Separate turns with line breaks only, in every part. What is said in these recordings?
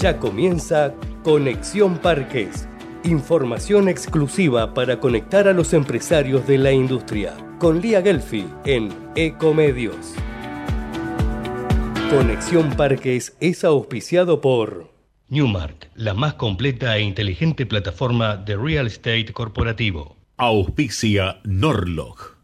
Ya comienza Conexión Parques. Información exclusiva para conectar a los empresarios de la industria. Con Lía Gelfi en Ecomedios. Conexión Parques es auspiciado por Newmark, la más completa e inteligente plataforma de real estate corporativo.
Auspicia Norlog,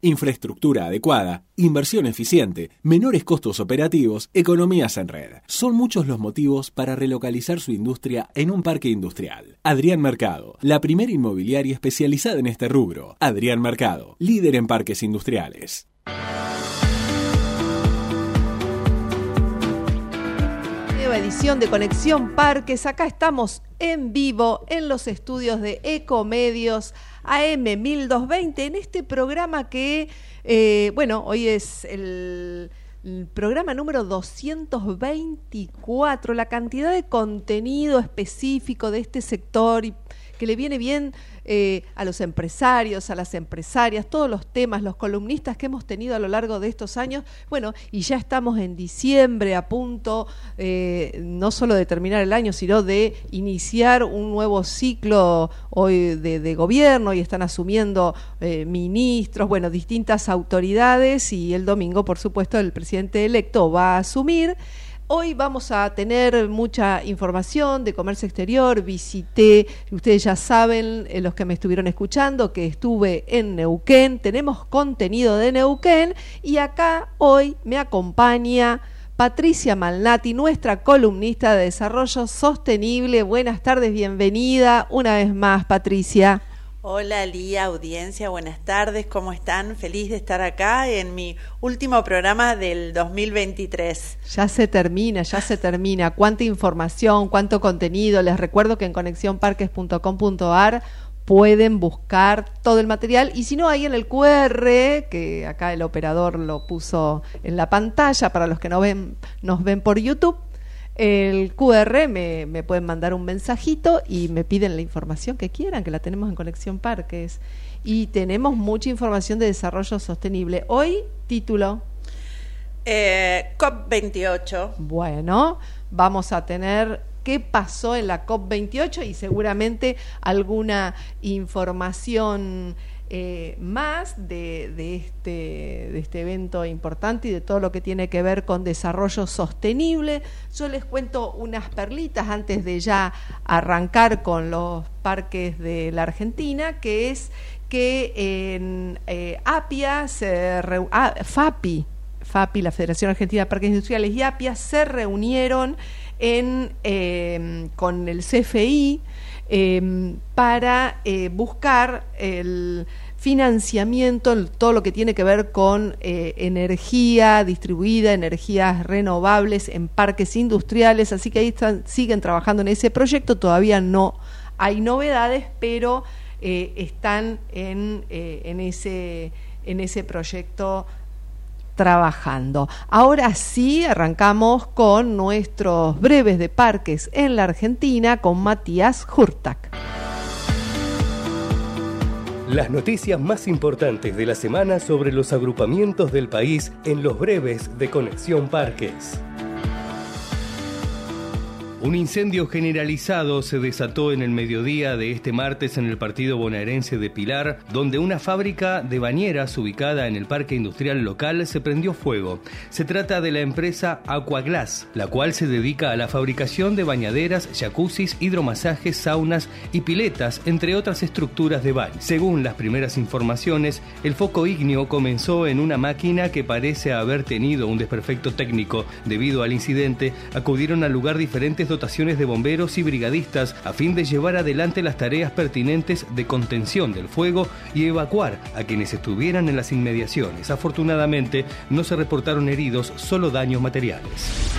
Infraestructura adecuada, inversión eficiente, menores costos operativos, economías en red. Son muchos los motivos para relocalizar su industria en un parque industrial. Adrián Mercado, la primera inmobiliaria especializada en este rubro. Adrián Mercado, líder en parques industriales.
Nueva edición de Conexión Parques. Acá estamos en vivo en los estudios de Ecomedios AM 1220 en este programa que, eh, bueno, hoy es el programa número 224, la cantidad de contenido específico de este sector y que le viene bien eh, a los empresarios, a las empresarias, todos los temas, los columnistas que hemos tenido a lo largo de estos años. Bueno, y ya estamos en diciembre a punto eh, no solo de terminar el año, sino de iniciar un nuevo ciclo hoy de, gobierno y están asumiendo eh, ministros, bueno, distintas autoridades y el domingo, por supuesto, el presidente electo va a asumir. Hoy vamos a tener mucha información de comercio exterior. Visité, ustedes ya saben, eh, los que me estuvieron escuchando, que estuve en Neuquén. Tenemos contenido de Neuquén y acá hoy me acompaña Patricia Malnati, nuestra columnista de desarrollo sostenible. Buenas tardes, bienvenida una vez más, Patricia.
Hola Lía, audiencia, buenas tardes, ¿cómo están? Feliz de estar acá en mi último programa del 2023.
Ya se termina, ya se termina. Cuánta información, cuánto contenido. Les recuerdo que en conexionparques.com.ar pueden buscar todo el material y si no, ahí en el QR, que acá el operador lo puso en la pantalla para los que no ven, nos ven por YouTube, el QR me, me, pueden mandar un mensajito y me piden la información que quieran, que la tenemos en Conexión Parques. Y tenemos mucha información de desarrollo sostenible. Hoy, título.
Eh, COP28.
Bueno, vamos a tener qué pasó en la COP28 y seguramente alguna información eh, más este, de este evento importante y de todo lo que tiene que ver con desarrollo sostenible. Yo les cuento unas perlitas antes de ya arrancar con los parques de la Argentina, que es que en eh, APIA, se ah, FAPI, FAPI, la Federación Argentina de Parques Industriales y APIA, se reunieron eh, con el CFI Em, para eh, buscar el financiamiento, todo lo que tiene que ver con eh, energía distribuida, energías renovables en parques industriales, así que ahí están, siguen trabajando en ese proyecto, todavía no hay novedades, pero eh, están en, en, ese, en ese proyecto trabajando. Ahora sí, arrancamos con nuestros breves de parques en la Argentina con Matías Hurtak.
Las noticias más importantes de la semana sobre los agrupamientos del país en los breves de Conexión Parques. Un incendio generalizado se desató en el mediodía de este martes en el partido bonaerense de Pilar, donde una fábrica de bañeras ubicada en el parque industrial local se prendió fuego. Se trata de la empresa Aquaglass, la cual se dedica a la fabricación de bañaderas, jacuzzis, hidromasajes, saunas y piletas, entre otras estructuras de baño. Según las primeras informaciones, el foco ígneo comenzó en una máquina que parece haber tenido un desperfecto técnico. Debido al incidente, acudieron al lugar diferentes dotaciones de bomberos y brigadistas a fin de llevar adelante las tareas pertinentes de contención del fuego y evacuar a quienes estuvieran en las inmediaciones. Afortunadamente no se reportaron heridos, solo daños materiales.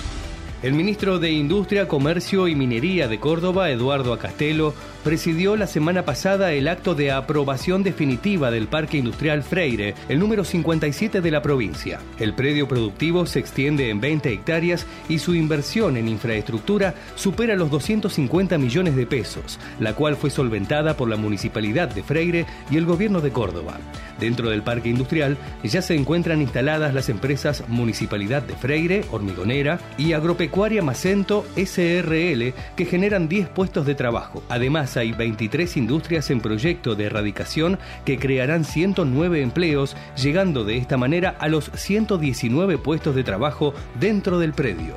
El ministro de Industria, Comercio y Minería de Córdoba, Eduardo Acastelo, presidió la semana pasada el acto de aprobación definitiva del Parque Industrial Freire, el número 57 de la provincia. El predio productivo se extiende en 20 hectáreas y su inversión en infraestructura supera los 250 millones de pesos, la cual fue solventada por la Municipalidad de Freire y el Gobierno de Córdoba. Dentro del parque industrial ya se encuentran instaladas las empresas Municipalidad de Freire, Hormigonera y Agropecuaria Macento SRL que generan 10 puestos de trabajo. Además hay 23 industrias en proyecto de erradicación que crearán 109 empleos, llegando de esta manera a los 119 puestos de trabajo dentro del predio.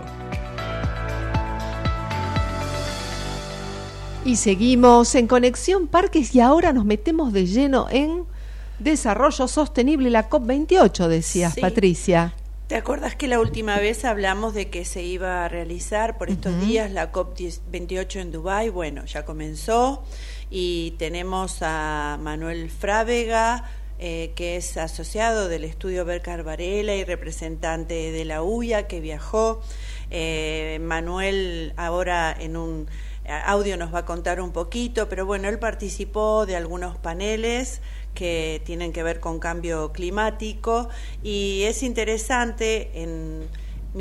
Y seguimos en Conexión Parques y ahora nos metemos de lleno en Desarrollo Sostenible, la COP28, decías, Patricia.
¿Te acuerdas que la última vez hablamos de que se iba a realizar por estos días la COP28 en Dubái? Bueno, ya comenzó y tenemos a Manuel Frávega, eh, que es asociado del estudio Bercar Varela y representante de la UIA, que viajó. Eh, Manuel ahora en un audio nos va a contar un poquito, pero bueno, él participó de algunos paneles que tienen que ver con cambio climático y es interesante en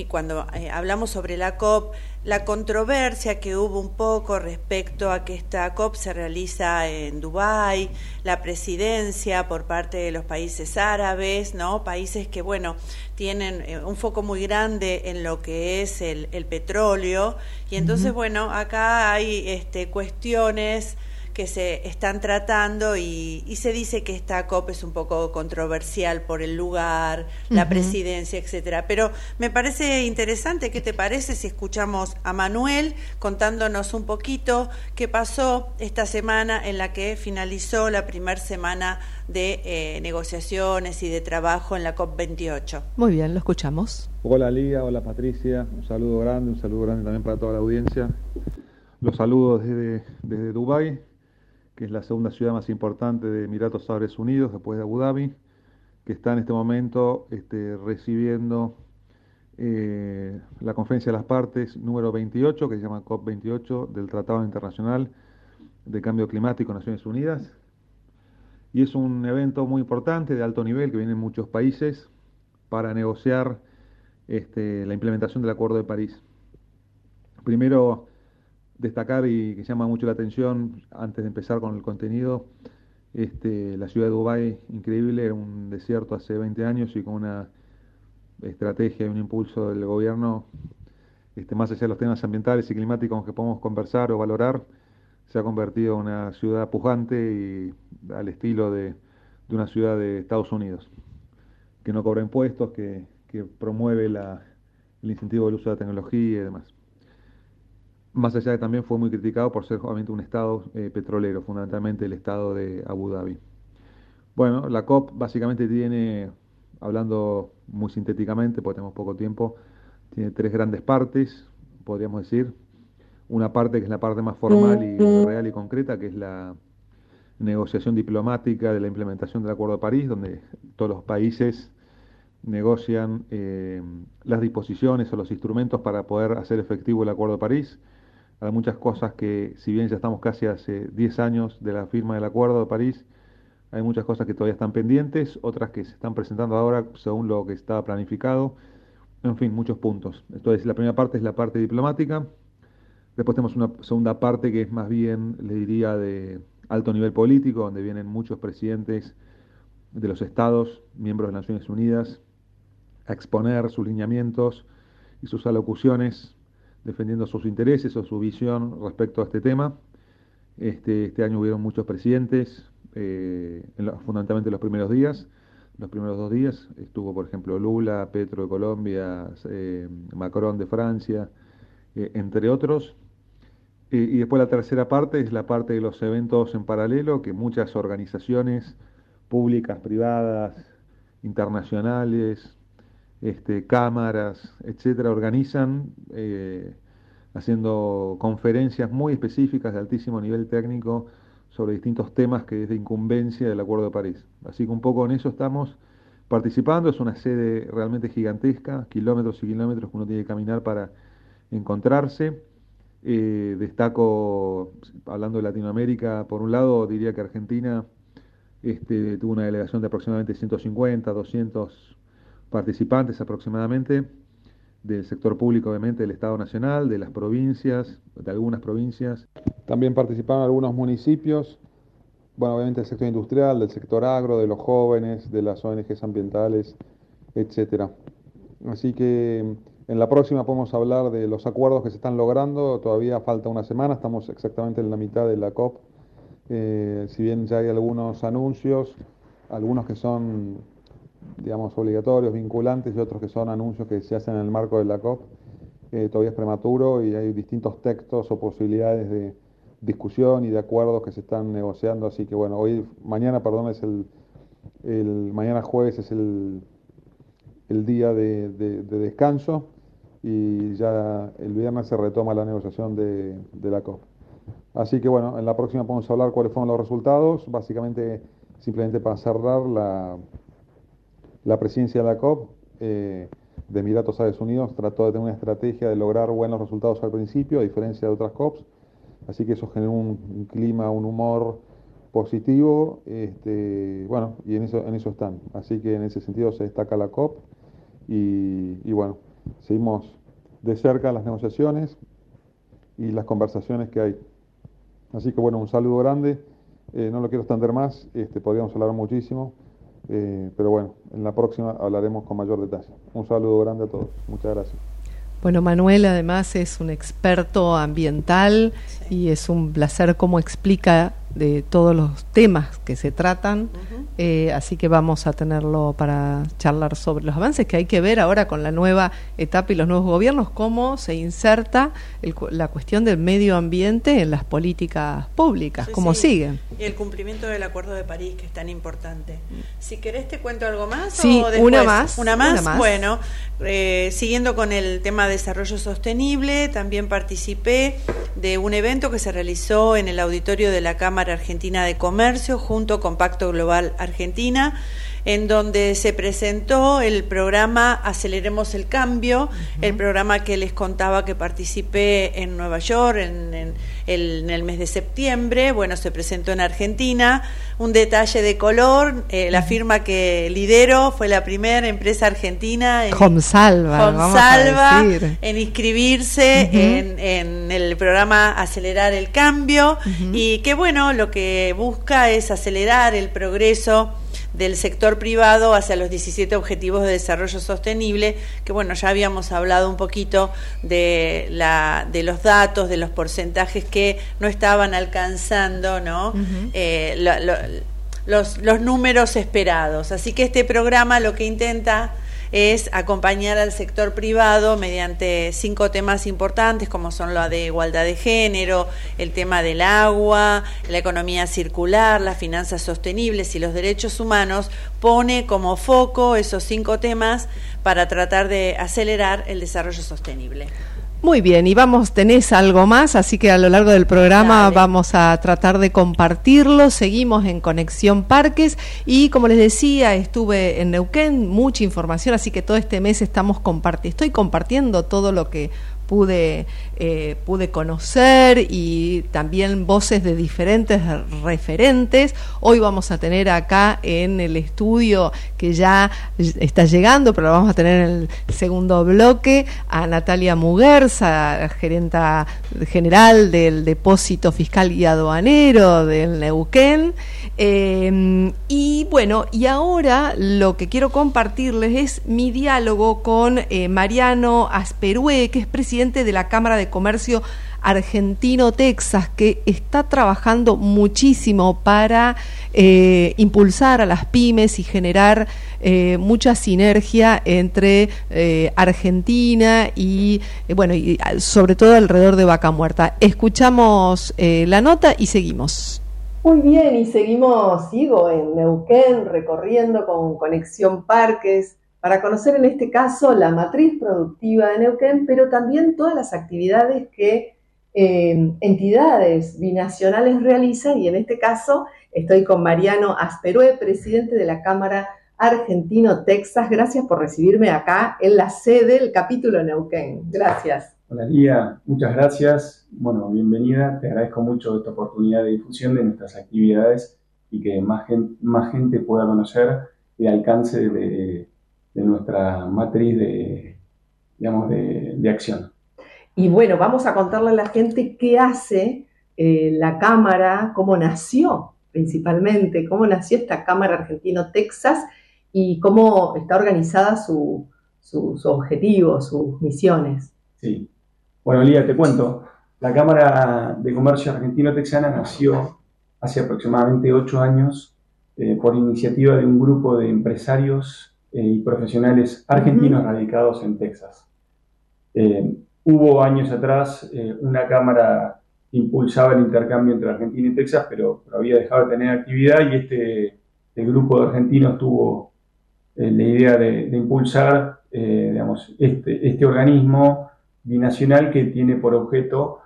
cuando eh, hablamos sobre la COP, la controversia que hubo un poco respecto a que esta COP se realiza en Dubái, la presidencia por parte de los países árabes, ¿no? Países que, bueno, tienen eh, un foco muy grande en lo que es el, petróleo. Y entonces, bueno, acá hay este, cuestiones que se están tratando y, se dice que esta COP es un poco controversial por el lugar, la presidencia, etcétera. Pero me parece interesante, ¿qué te parece si escuchamos a Manuel contándonos un poquito qué pasó esta semana en la que finalizó la primera semana de eh, negociaciones y de trabajo en la COP28?
Muy bien, lo escuchamos.
Hola Lía, hola Patricia, un saludo grande, un saludo grande también para toda la audiencia. Los saludos desde, desde Dubái que es la segunda ciudad más importante de Emiratos Árabes Unidos, después de Abu Dhabi, que está en este momento este, recibiendo eh, la conferencia de las partes número 28, que se llama COP28 del Tratado Internacional de Cambio Climático Naciones Unidas. Y es un evento muy importante, de alto nivel, que vienen muchos países para negociar este, la implementación del Acuerdo de París. Primero, destacar y que llama mucho la atención, antes de empezar con el contenido, este, la ciudad de Dubái, increíble, era un desierto hace 20 años y con una estrategia y un impulso del gobierno, este, más allá de los temas ambientales y climáticos que podemos conversar o valorar, se ha convertido en una ciudad pujante y al estilo de, una ciudad de Estados Unidos, que no cobra impuestos, que, promueve el incentivo del uso de la tecnología y demás más allá de que también fue muy criticado por ser obviamente un estado eh, petrolero, fundamentalmente el estado de Abu Dhabi. Bueno, la COP básicamente tiene, hablando muy sintéticamente, porque tenemos poco tiempo, tiene tres grandes partes, podríamos decir. Una parte que es la parte más formal y real y concreta, que es la negociación diplomática de la implementación del Acuerdo de París, donde todos los países negocian eh, las disposiciones o los instrumentos para poder hacer efectivo el Acuerdo de París hay muchas cosas que, si bien ya estamos casi hace 10 años de la firma del Acuerdo de París, hay muchas cosas que todavía están pendientes, otras que se están presentando ahora según lo que estaba planificado. En fin, muchos puntos. Entonces, la primera parte es la parte diplomática. Después tenemos una segunda parte que es más bien, le diría, de alto nivel político, donde vienen muchos presidentes de los estados, miembros de las Naciones Unidas, a exponer sus lineamientos y sus alocuciones defendiendo sus intereses o su visión respecto a este tema. Este, este año hubieron muchos presidentes, eh, fundamentalmente en los primeros días. Los primeros dos días estuvo, por ejemplo, Lula, Petro de Colombia, eh, Macron de Francia, eh, entre otros. y después la tercera parte es la parte de los eventos en paralelo, que muchas organizaciones públicas, privadas, internacionales, este, cámaras, etcétera, organizan eh, haciendo conferencias muy específicas de altísimo nivel técnico sobre distintos temas que es de incumbencia del Acuerdo de París. Así que un poco en eso estamos participando. Es una sede realmente gigantesca, kilómetros y kilómetros que uno tiene que caminar para encontrarse. Eh, destaco, hablando de Latinoamérica, por un lado diría que Argentina este, tuvo una delegación de aproximadamente 150, 200 participantes aproximadamente, del sector público obviamente del Estado Nacional, de las provincias, de algunas provincias. También participaron algunos municipios, bueno, obviamente del sector industrial, del sector agro, de los jóvenes, de las ONGs ambientales, etcétera. Así que en la próxima podemos hablar de los acuerdos que se están logrando. Todavía falta una semana, estamos exactamente en la mitad de la COP. Eh, si bien ya hay algunos anuncios, algunos que son, digamos, obligatorios, vinculantes y otros que son anuncios que se hacen en el marco de la COP, eh, todavía es prematuro y hay distintos textos o posibilidades de discusión y de acuerdos que se están negociando. Así que bueno, hoy, mañana, perdón, es el, el mañana jueves es el el día de, descanso y ya el viernes se retoma la negociación de, la COP. Así que bueno, en la próxima podemos hablar cuáles fueron los resultados. Básicamente, simplemente para cerrar la, la presidencia de la COP eh, de Emiratos Árabes Unidos trató de tener una estrategia de lograr buenos resultados al principio, a diferencia de otras COPs. Así que eso generó un, clima, un humor positivo, este, bueno, y en eso, están. Así que en ese sentido se destaca la COP y, bueno, seguimos de cerca las negociaciones y las conversaciones que hay. Así que bueno, un saludo grande. Eh, no lo quiero extender más, este, podríamos hablar muchísimo, eh, pero bueno, en la próxima hablaremos con mayor detalle. Un saludo grande a todos. Muchas gracias.
Bueno, Manuel además es un experto ambiental y es un placer cómo explica de todos los temas que se tratan, eh, así que vamos a tenerlo para charlar sobre los avances que hay que ver ahora con la nueva etapa y los nuevos gobiernos, cómo se inserta la cuestión del medio ambiente en las políticas públicas, cómo siguen.
Y el cumplimiento del Acuerdo de París, que es tan importante. Si querés te cuento algo más.
Sí, una más.
Una más, bueno, eh, siguiendo con el tema de desarrollo sostenible, también participé de un evento que se realizó en el auditorio de la Cámara Argentina de Comercio junto con Pacto Global Argentina, en donde se presentó el programa Aceleremos el Cambio, el programa que les contaba que participé en Nueva York en, el, mes de septiembre, bueno, se presentó en Argentina. Un detalle de color, eh, la firma que lidero fue la primera empresa argentina en,
Salva
en inscribirse en, el programa Acelerar el Cambio. Y que bueno, lo que busca es acelerar el progreso del sector privado hacia los 17 Objetivos de Desarrollo Sostenible, que bueno, ya habíamos hablado un poquito de, la, de los datos, de los porcentajes que no estaban alcanzando, ¿no? Eh, los, los números esperados. Así que este programa lo que intenta es acompañar al sector privado mediante cinco temas importantes como son la de igualdad de género, el tema del agua, la economía circular, las finanzas sostenibles y los derechos humanos, pone como foco esos cinco temas para tratar de acelerar el desarrollo sostenible.
Muy bien, y vamos, tenés algo más, así que a lo largo del programa vamos a tratar de compartirlo. Seguimos en Conexión Parques y como les decía, estuve en Neuquén, mucha información, así que todo este mes estamos compartiendo, estoy compartiendo todo lo que pude, eh, pude conocer y también voces de diferentes referentes. Hoy vamos a tener acá en el estudio que ya está llegando, pero lo vamos a tener en el segundo bloque, a Natalia Muguerza, gerenta general del Depósito Fiscal y Aduanero del Neuquén. Eh, y bueno, y ahora lo que quiero compartirles es mi diálogo con eh, Mariano Asperue, que es de la Cámara de Comercio argentino-Texas, que está trabajando muchísimo para eh, impulsar a las pymes y generar eh, mucha sinergia entre eh, Argentina y, bueno, y sobre todo alrededor de Vaca Muerta. Escuchamos la nota y seguimos. Muy bien, y seguimos, sigo en Neuquén recorriendo con Conexión Parques para conocer en este caso la matriz productiva de Neuquén, pero también todas las actividades que eh, entidades binacionales realizan y en este caso estoy con Mariano Asperue, presidente de la Cámara Argentino Texas. Gracias por recibirme acá en la sede del capítulo Neuquén. Gracias.
Hola Lía, muchas gracias. Bueno, bienvenida. Te agradezco mucho esta oportunidad de difusión de nuestras actividades y que más gente, más gente pueda conocer el alcance de, nuestra matriz de, digamos, de, acción.
Y bueno, vamos a contarle a la gente qué hace eh, la Cámara, cómo nació principalmente, cómo nació esta Cámara Argentino-Texas y cómo está organizada su, sus objetivos, sus misiones.
Sí. Bueno, Lía, te cuento. La Cámara de Comercio Argentino-Texana nació hace aproximadamente ocho años eh, por iniciativa de un grupo de empresarios y profesionales argentinos radicados en Texas. Eh, hubo años atrás una Cámara que impulsaba el intercambio entre Argentina y Texas, pero, había dejado de tener actividad y este grupo de argentinos tuvo la idea de, impulsar digamos, este, este organismo binacional que tiene por objeto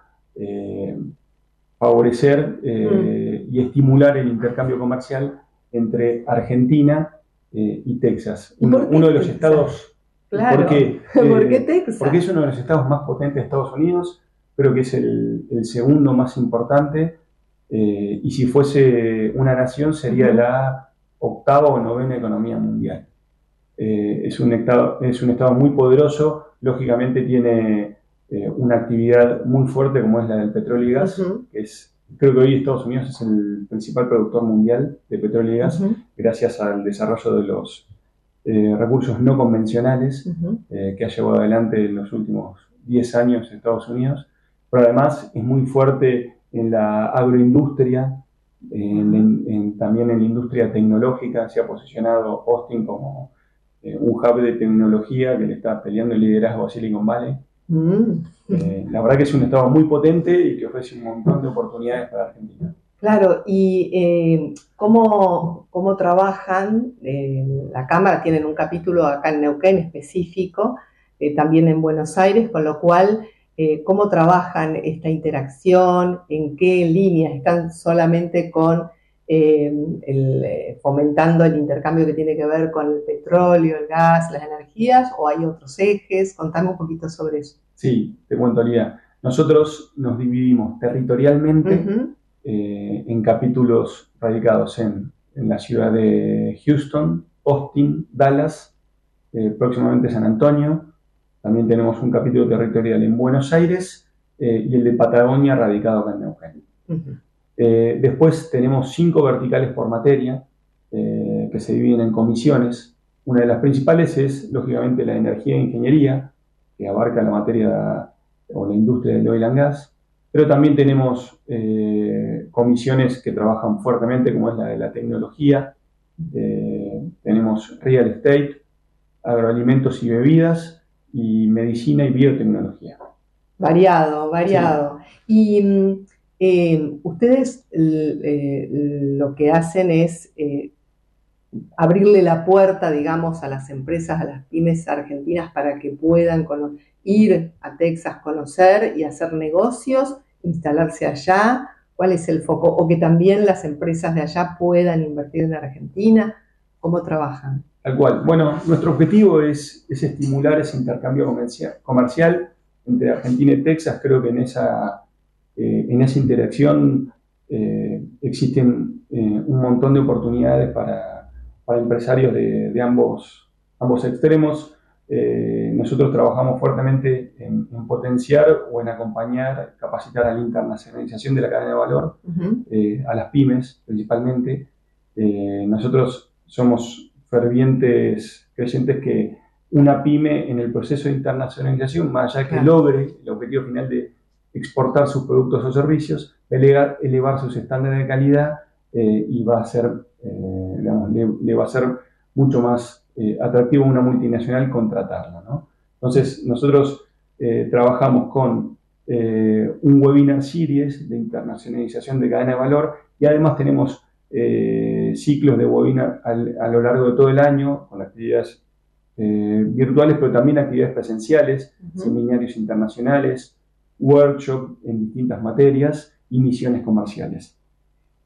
favorecer eh, mm. y estimular el intercambio comercial entre Argentina eh, y Texas.
uno
de los estados...
Claro. Porque, ¿Por qué Texas?
Porque es uno de los estados más potentes de Estados Unidos, creo que es el, segundo más importante, eh, y si fuese una nación sería la octava o novena economía mundial. es, un estado, es un estado muy poderoso, lógicamente tiene eh, una actividad muy fuerte como es la del petróleo y gas, que es, creo que hoy Estados Unidos es el principal productor mundial de petróleo y gas, gracias al desarrollo de los eh, recursos no convencionales eh, que ha llevado adelante en los últimos 10 años en Estados Unidos, pero además es muy fuerte en la agroindustria, también en la industria tecnológica, se ha posicionado Austin como un hub de tecnología que le está peleando el liderazgo a Silicon Valley. Mm. Eh, la verdad que es un estado muy potente y que ofrece un montón de oportunidades para Argentina.
Claro, y eh, ¿cómo, ¿cómo, trabajan? la Cámara tienen un capítulo acá en Neuquén específico, eh, también en Buenos Aires, con lo cual, ¿cómo trabajan esta interacción? ¿En qué línea? ¿Están solamente con el, fomentando el intercambio que tiene que ver con el petróleo, el gas, las energías, o hay otros ejes? Contame un poquito sobre eso.
Sí, te cuento, Lía. Nosotros nos dividimos territorialmente eh, en capítulos radicados en, la ciudad de Houston, Austin, Dallas, eh, próximamente San Antonio. También tenemos un capítulo territorial en Buenos Aires eh, y el de Patagonia radicado acá en Neuquén. Después tenemos cinco verticales por materia que se dividen en comisiones. Una de las principales es, lógicamente, la energía e ingeniería, que abarca la materia o la industria del oil and gas, pero también tenemos eh, comisiones que trabajan fuertemente, como es la de la tecnología, eh, tenemos real estate, agroalimentos y bebidas, y medicina y biotecnología.
Variado, variado. Y mm, eh, ustedes lo que hacen es abrirle la puerta, digamos, a las empresas, a las pymes argentinas para que puedan ir a Texas, conocer y hacer negocios, instalarse allá? ¿Cuál es el foco? O que también las empresas de allá puedan invertir en Argentina. ¿Cómo trabajan?
Tal cual. Bueno, nuestro objetivo es, estimular ese intercambio comercial, entre Argentina y Texas. Creo que en esa, eh, en esa interacción eh, existen eh, un montón de oportunidades para para empresarios de, ambos, ambos extremos. Eh, nosotros trabajamos fuertemente en, potenciar o en acompañar, capacitar a la internacionalización de la cadena de valor, eh, a las pymes principalmente. Nosotros somos fervientes creyentes que una pyme en el proceso de internacionalización, más allá que logre el objetivo final de exportar sus productos o servicios, elevar, elevar sus estándares de calidad y va a ser eh, le, va a ser mucho más eh, atractivo a una multinacional contratarla. Entonces, nosotros eh, trabajamos con un webinar series de internacionalización de cadena de valor y además tenemos ciclos de webinar a lo largo de todo el año con actividades virtuales, pero también actividades presenciales, seminarios internacionales, workshops en distintas materias y misiones comerciales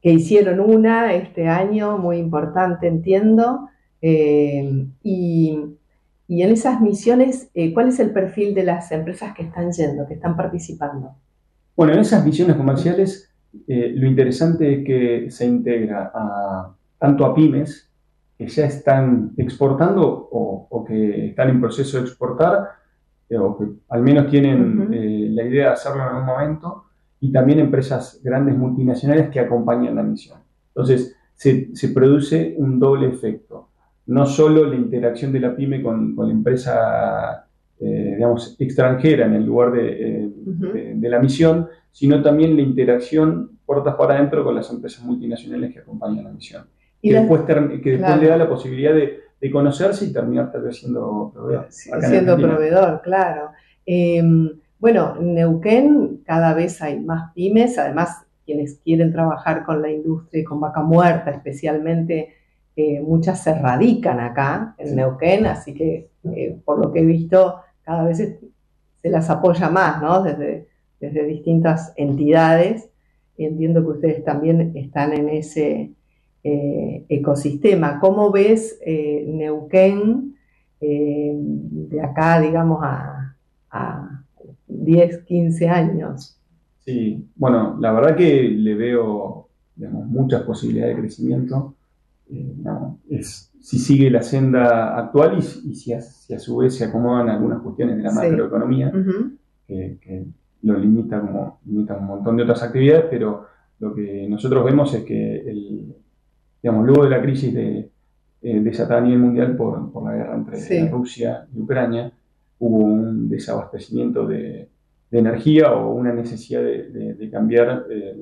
que hicieron una este año muy importante, entiendo, eh, y, y en esas misiones, eh, ¿cuál es el perfil de las empresas que están yendo, que están participando?
Bueno, en esas misiones comerciales, eh, lo interesante es que se integra a, tanto a pymes que ya están exportando o, que están en proceso de exportar, o que al menos tienen la idea de hacerlo en algún momento, y también empresas grandes multinacionales que acompañan la misión. Entonces, se, se produce un doble efecto no solo la interacción de la pyme con, la empresa, eh, digamos, extranjera en el lugar eh, de, la misión, sino también la interacción puertas para adentro con las empresas multinacionales que acompañan la misión. Y que, después, que después le da la posibilidad de, conocerse y terminar tal vez siendo proveedor.
siendo proveedor, claro. Em, bueno, en Neuquén cada vez hay más pymes, además quienes quieren trabajar con la industria y con vaca muerta especialmente muchas se radican acá en Neuquén, así que eh, por lo que he visto cada vez se, las apoya más, ¿no? Desde, desde distintas entidades. Entiendo que ustedes también están en ese eh, ecosistema. ¿Cómo ves eh, Neuquén de acá, digamos, a, a 10, 15 años?
Sí, bueno, la verdad que le veo muchas posibilidades de crecimiento. Eh, es, si sigue la senda actual y, si, a, su vez se acomodan algunas cuestiones de la macroeconomía, que, lo limita como limita un montón de otras actividades, pero lo que nosotros vemos es que el, digamos, luego de la crisis de, eh, desatada a nivel mundial por, por la guerra entre Rusia y Ucrania, hubo un desabastecimiento de, energía o una necesidad de, cambiar eh,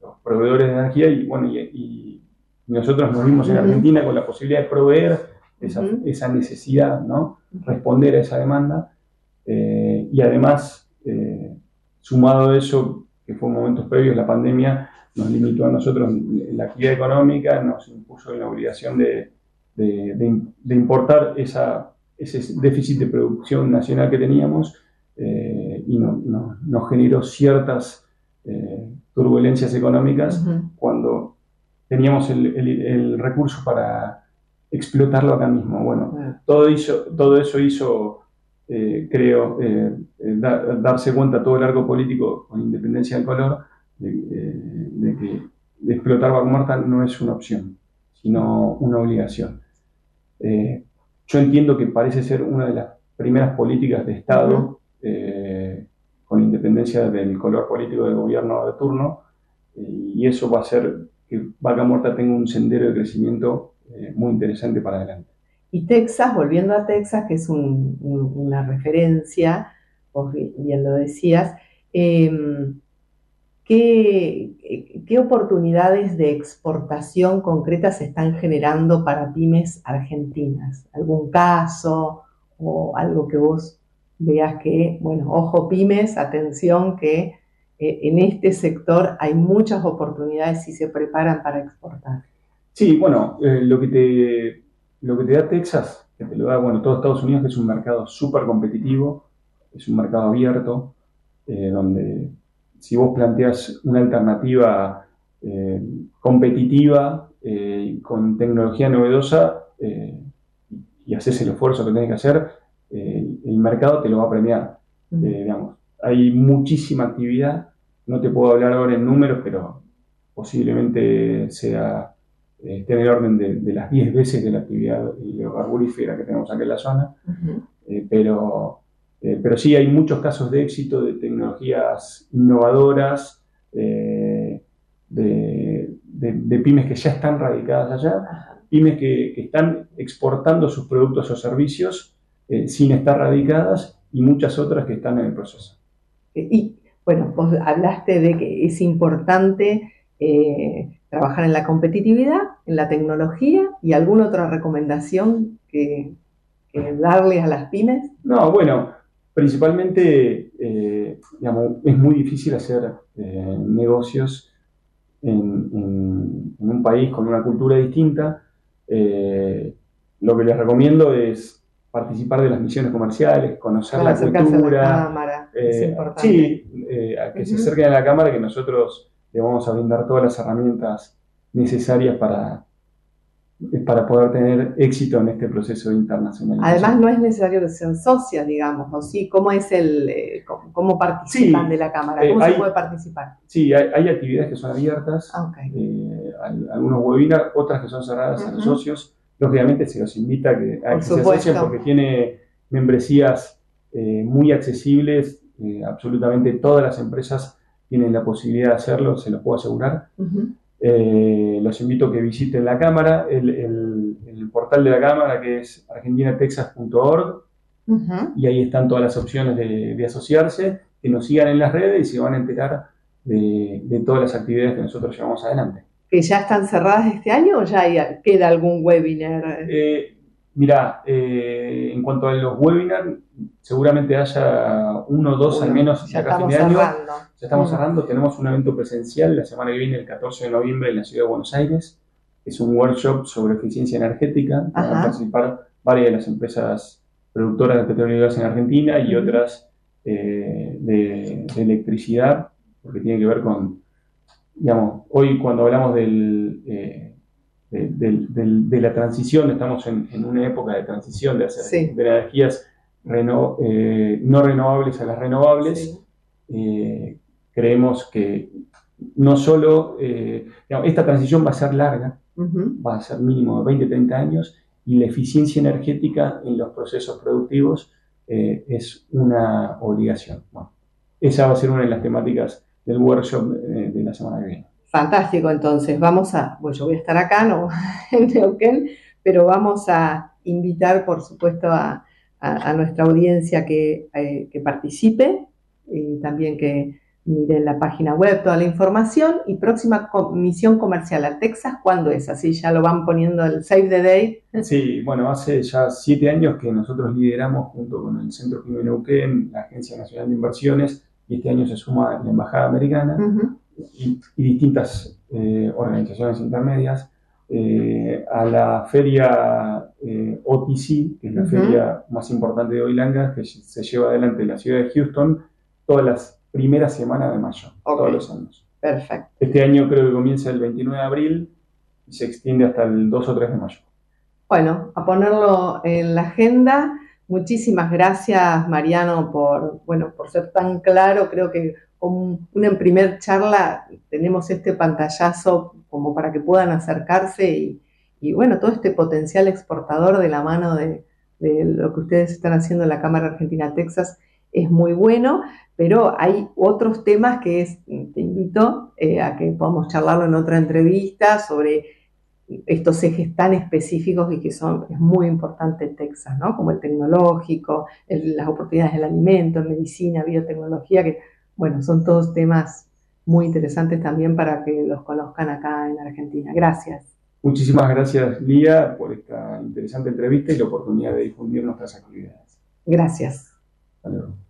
los proveedores de energía y bueno y nosotros nos vimos en Argentina con la posibilidad de proveer esa, necesidad, ¿no? Responder a esa demanda. Eh, y además, eh, sumado a eso, que fue momentos previos, la pandemia nos limitó a nosotros la actividad económica, nos impuso la obligación de, importar esa, ese déficit de producción nacional que teníamos eh, y nos generó ciertas turbulencias económicas cuando teníamos el, recurso para explotarlo acá mismo. Bueno, todo, todo eso hizo, eh, creo, eh, eh, darse cuenta todo el arco político con independencia del color de, que explotar Vaca Muerta no es una opción, sino una obligación. yo entiendo que parece ser una de las primeras políticas de Estado, con independencia del color político del gobierno de turno, y eso va a ser que Vaca Muerta tenga un sendero de crecimiento eh, muy interesante para adelante.
Y Texas, volviendo a Texas, que es una referencia, vos bien lo decías, em, ¿qué, ¿qué, oportunidades de exportación concretas se están generando para pymes argentinas? ¿Algún caso o algo que vos veas que, bueno, ojo pymes, atención, que eh, en este sector hay muchas oportunidades si se preparan para exportar.
Sí, bueno, eh, lo, que te, lo que te da Texas, que te lo da, bueno, todo Estados Unidos, que es un mercado súper competitivo, es un mercado abierto, eh, donde si vos planteas una alternativa competitiva con tecnología novedosa y haces el esfuerzo que tenés que hacer, el mercado te lo va a premiar. digamos, hay muchísima actividad no te puedo hablar ahora en números, pero posiblemente sea eh, esté en el orden de, las 10 veces de la actividad hidrocarburífera que tenemos aquí en la zona. Eh, pero, eh, pero sí hay muchos casos de éxito de tecnologías innovadoras, de, pymes que ya están radicadas allá, pymes que, están exportando sus productos o servicios sin estar radicadas y muchas otras que están en el proceso.
Y bueno, vos hablaste de que es importante eh, trabajar en la competitividad, en la tecnología y alguna otra recomendación que, darle a las pymes.
No, bueno, principalmente, eh, es muy difícil hacer eh, negocios en, un país con una cultura distinta. lo que les recomiendo es participar de las misiones comerciales, conocer la cultura.
A la cámara, es
eh, Sí, eh, a que se acerquen a la cámara, que nosotros le vamos a brindar todas las herramientas necesarias para, para poder tener éxito en este proceso de internacionalización.
Además, no es necesario que sean socios, digamos, ¿o sí? ¿Cómo es el, eh, cómo, participan de la Cámara? ¿Cómo se puede participar?
Sí, hay, actividades que son abiertas, ah, eh, algunos webinars, otras que son cerradas a los socios. Lógicamente se los invita a que, a que se asocien porque tiene membresías eh, muy accesibles, absolutamente todas las empresas tienen la posibilidad de hacerlo, se lo puedo asegurar. Eh, los invito a que visiten la Cámara, el, portal de la Cámara que es argentinatexas.org y ahí están todas las opciones de, asociarse, que nos sigan en las redes y se van a enterar de, todas las actividades que nosotros llevamos adelante.
¿Que ya están cerradas este año o ya queda algún webinar?
Eh, Mira, eh, en cuanto a los webinars, seguramente haya uno o dos al menos
ya fin de año. Ya
estamos cerrando. Tenemos un evento presencial la semana que viene, el 14 de noviembre, en la ciudad de Buenos Aires. Es un workshop sobre eficiencia energética. Van a participar varias de las empresas productoras de petróleo y gas en Argentina y otras eh, de, electricidad, porque tiene que ver con, digamos, hoy cuando hablamos del... Eh, de, la transición, estamos en, una época de transición de, hacer, de energías eh, no renovables a las renovables. Eh, creemos que no solo, eh, esta transición va a ser larga, va a ser mínimo de 20, 30 años, y la eficiencia energética en los procesos productivos es una obligación. esa va a ser una de las temáticas del workshop de la semana que viene.
Fantástico, entonces vamos a, bueno, yo voy a estar acá, no en Neuquén, pero vamos a invitar, por supuesto, a, nuestra audiencia que, eh, que, participe y también que mire la página web toda la información y próxima misión comercial a Texas, ¿cuándo es? Así ya lo van poniendo el Save the Day.
Sí, bueno, hace ya siete años que nosotros lideramos junto con el Centro Pyme Neuquén, la Agencia Nacional de Inversiones, y este año se suma la Embajada Americana y, distintas eh, organizaciones intermedias eh, a la feria eh, OTC, que es la feria más importante de Oilanga, que se lleva adelante en la ciudad de Houston todas las primeras semanas de mayo, todos los años.
Perfecto.
Este año creo que comienza el 29 de abril y se extiende hasta el 2 o 3 de mayo.
Bueno, a ponerlo en la agenda. Muchísimas gracias, Mariano, por, bueno, por ser tan claro. Creo que una en primer charla tenemos este pantallazo como para que puedan acercarse y, bueno, todo este potencial exportador de la mano de, lo que ustedes están haciendo en la Cámara Argentina Texas es muy bueno, pero hay otros temas que es, te invito eh, a que podamos charlarlo en otra entrevista sobre estos ejes tan específicos y que son, es muy importante en Texas, ¿no? Como el tecnológico, las oportunidades del alimento, medicina, biotecnología, que bueno, son todos temas muy interesantes también para que los conozcan acá en Argentina. Gracias.
Muchísimas gracias, Lía, por esta interesante entrevista y la oportunidad de difundir nuestras actividades.
Gracias.
Vamos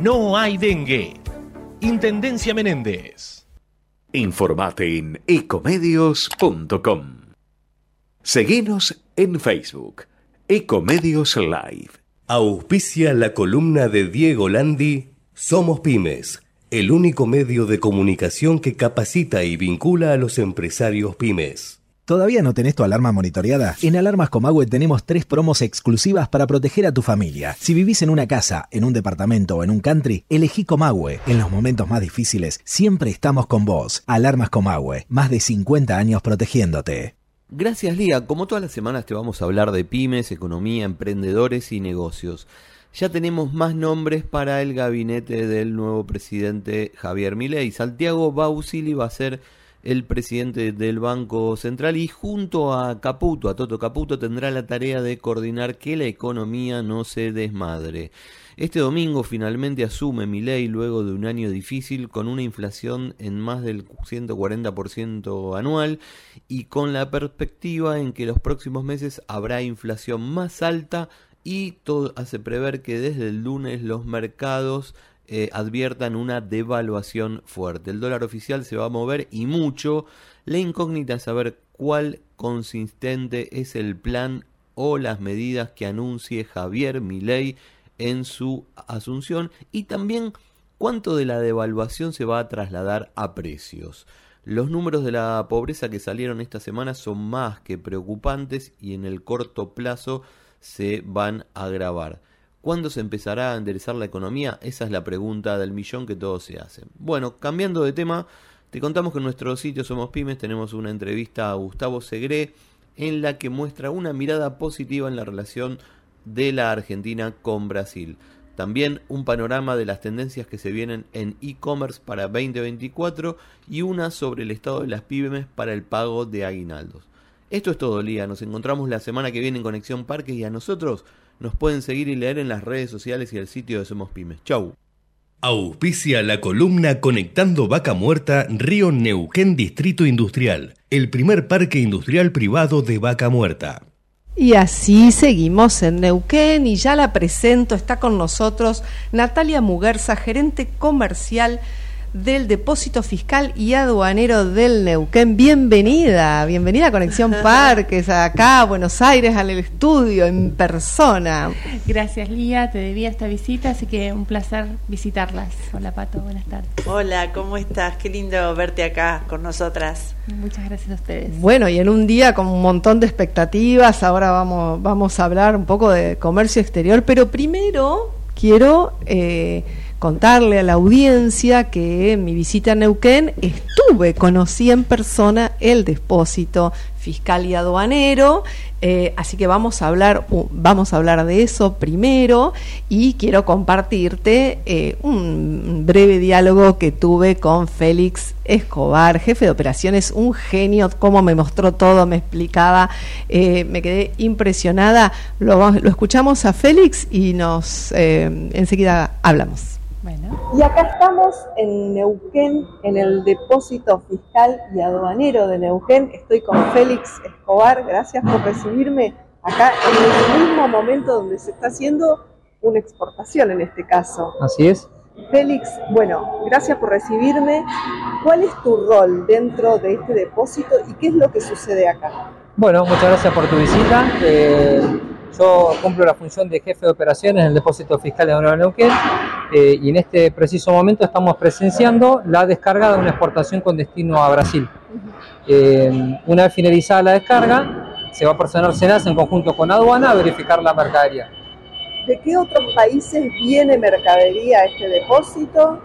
no hay dengue. Intendencia Menéndez.
Informate en ecomedios.com. Seguinos en Facebook. Ecomedios Live.
Auspicia la columna de Diego Landi. Somos Pymes, el único medio de comunicación que capacita y vincula a los empresarios pymes.
¿Todavía no tenés tu alarma monitoreada? En Alarmas Comahue tenemos tres promos exclusivas para proteger a tu familia. Si vivís en una casa, en un departamento o en un country, elegí Comahue. En los momentos más difíciles, siempre estamos con vos. Alarmas Comahue, más de 50 años protegiéndote.
Gracias Lía, como todas las semanas te vamos a hablar de pymes, economía, emprendedores y negocios. Ya tenemos más nombres para el gabinete del nuevo presidente Javier Milei. Santiago Bausili va a ser el presidente del Banco Central y junto a Caputo, a Toto Caputo, tendrá la tarea de coordinar que la economía no se desmadre. Este domingo finalmente asume Milei luego de un año difícil con una inflación en más del 140% anual y con la perspectiva en que los próximos meses habrá inflación más alta y todo hace prever que desde el lunes los mercados eh, adviertan una devaluación fuerte. El dólar oficial se va a mover y mucho. La incógnita es saber cuál consistente es el plan o las medidas que anuncie Javier Milei en su asunción y también cuánto de la devaluación se va a trasladar a precios. Los números de la pobreza que salieron esta semana son más que preocupantes y en el corto plazo se van a agravar. ¿Cuándo se empezará a enderezar la economía? Esa es la pregunta del millón que todos se hacen. Bueno, cambiando de tema, te contamos que en nuestro sitio Somos Pymes tenemos una entrevista a Gustavo Segré en la que muestra una mirada positiva en la relación de la Argentina con Brasil. También un panorama de las tendencias que se vienen en e-commerce para 2024 y una sobre el estado de las pymes para el pago de aguinaldos. Esto es todo, Lía. Nos encontramos la semana que viene en Conexión Parque y a nosotros nos pueden seguir y leer en las redes sociales y el sitio de Somos Pymes. Chau.
Auspicia la columna Conectando Vaca Muerta Río Neuquén Distrito Industrial, el primer parque industrial privado de Vaca Muerta.
Y así seguimos en Neuquén y ya la presento, está con nosotros Natalia Muguerza, gerente comercial del Depósito Fiscal y Aduanero del Neuquén. Bienvenida, bienvenida a Conexión Parques, acá a Buenos Aires, al estudio, en persona.
Gracias, Lía, te debía esta visita, así que un placer visitarlas. Hola, Pato, buenas tardes.
Hola, ¿cómo estás? Qué lindo verte acá con nosotras.
Muchas gracias a ustedes.
Bueno, y en un día con un montón de expectativas, ahora vamos, vamos a hablar un poco de comercio exterior, pero primero quiero... Eh, contarle a la audiencia que mi visita a Neuquén estuve, conocí en persona el depósito fiscal y aduanero, eh, así que vamos a hablar, vamos a hablar de eso primero y quiero compartirte eh, un breve diálogo que tuve con Félix Escobar, jefe de operaciones, un genio, cómo me mostró todo, me explicaba, eh, me quedé impresionada. Lo, lo, escuchamos a Félix y nos enseguida hablamos. Y acá estamos en Neuquén, en el depósito fiscal y aduanero de Neuquén. Estoy con Félix Escobar. Gracias por recibirme acá en el mismo momento donde se está haciendo una exportación en este caso.
Así es.
Félix, bueno, gracias por recibirme. ¿Cuál es tu rol dentro de este depósito y qué es lo que sucede acá?
Bueno, muchas gracias por tu visita. Eh, yo cumplo la función de jefe de operaciones en el depósito fiscal de Nueva Neuquén eh, y en este preciso momento estamos presenciando la descarga de una exportación con destino a Brasil. Eh, una vez finalizada la descarga, se va a personar SENAS en conjunto con aduana a verificar la mercadería.
¿De qué otros países viene mercadería a este depósito?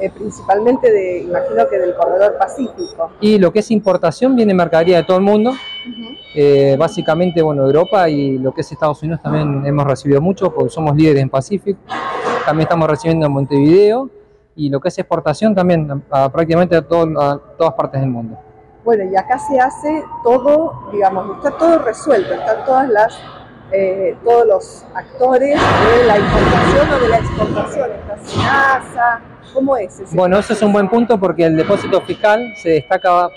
Eh, principalmente de, imagino que del corredor pacífico.
Y lo que es importación viene mercadería de todo el mundo, eh, básicamente, bueno, Europa y lo que es Estados Unidos también hemos recibido mucho porque somos líderes en Pacífico, también estamos recibiendo en Montevideo. Y lo que es exportación también a, prácticamente a, todo, a todas partes del mundo.
Bueno, y acá se hace todo, digamos, está todo resuelto, están todas las eh, todos los actores de la importación o de la exportación, está SENASA, ¿cómo es? Ese
bueno, eso es un buen punto porque el depósito fiscal se destaca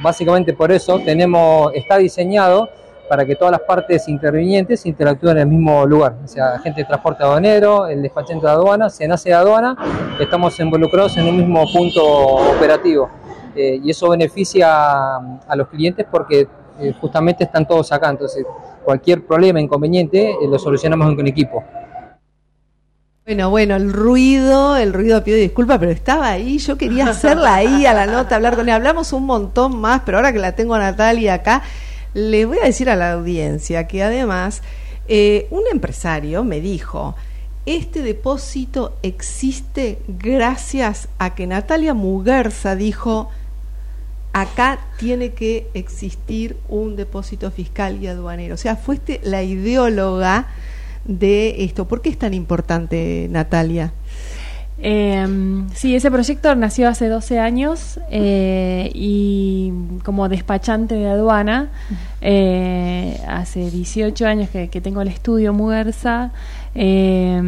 básicamente por eso, tenemos, está diseñado para que todas las partes intervinientes interactúen en el mismo lugar, o sea, gente de transporte aduanero, el despachante de aduana, SENASA de aduana, estamos involucrados en un mismo punto operativo. Eh, y eso beneficia a, los clientes porque eh, justamente están todos acá, entonces cualquier problema, inconveniente, eh, lo solucionamos con equipo.
Bueno, bueno, el ruido, el ruido pido disculpas, pero estaba ahí, yo quería hacerla ahí a la nota, hablar con él. Hablamos un montón más, pero ahora que la tengo a Natalia acá, le voy a decir a la audiencia que además eh, un empresario me dijo, este depósito existe gracias a que Natalia Muguerza dijo, acá tiene que existir un depósito fiscal y aduanero. O sea, fuiste la ideóloga de esto. ¿Por qué es tan importante, Natalia?
Eh, sí, ese proyecto nació hace 12 años eh, y como despachante de aduana, eh, hace 18 años que, que tengo el estudio Muguerza, eh,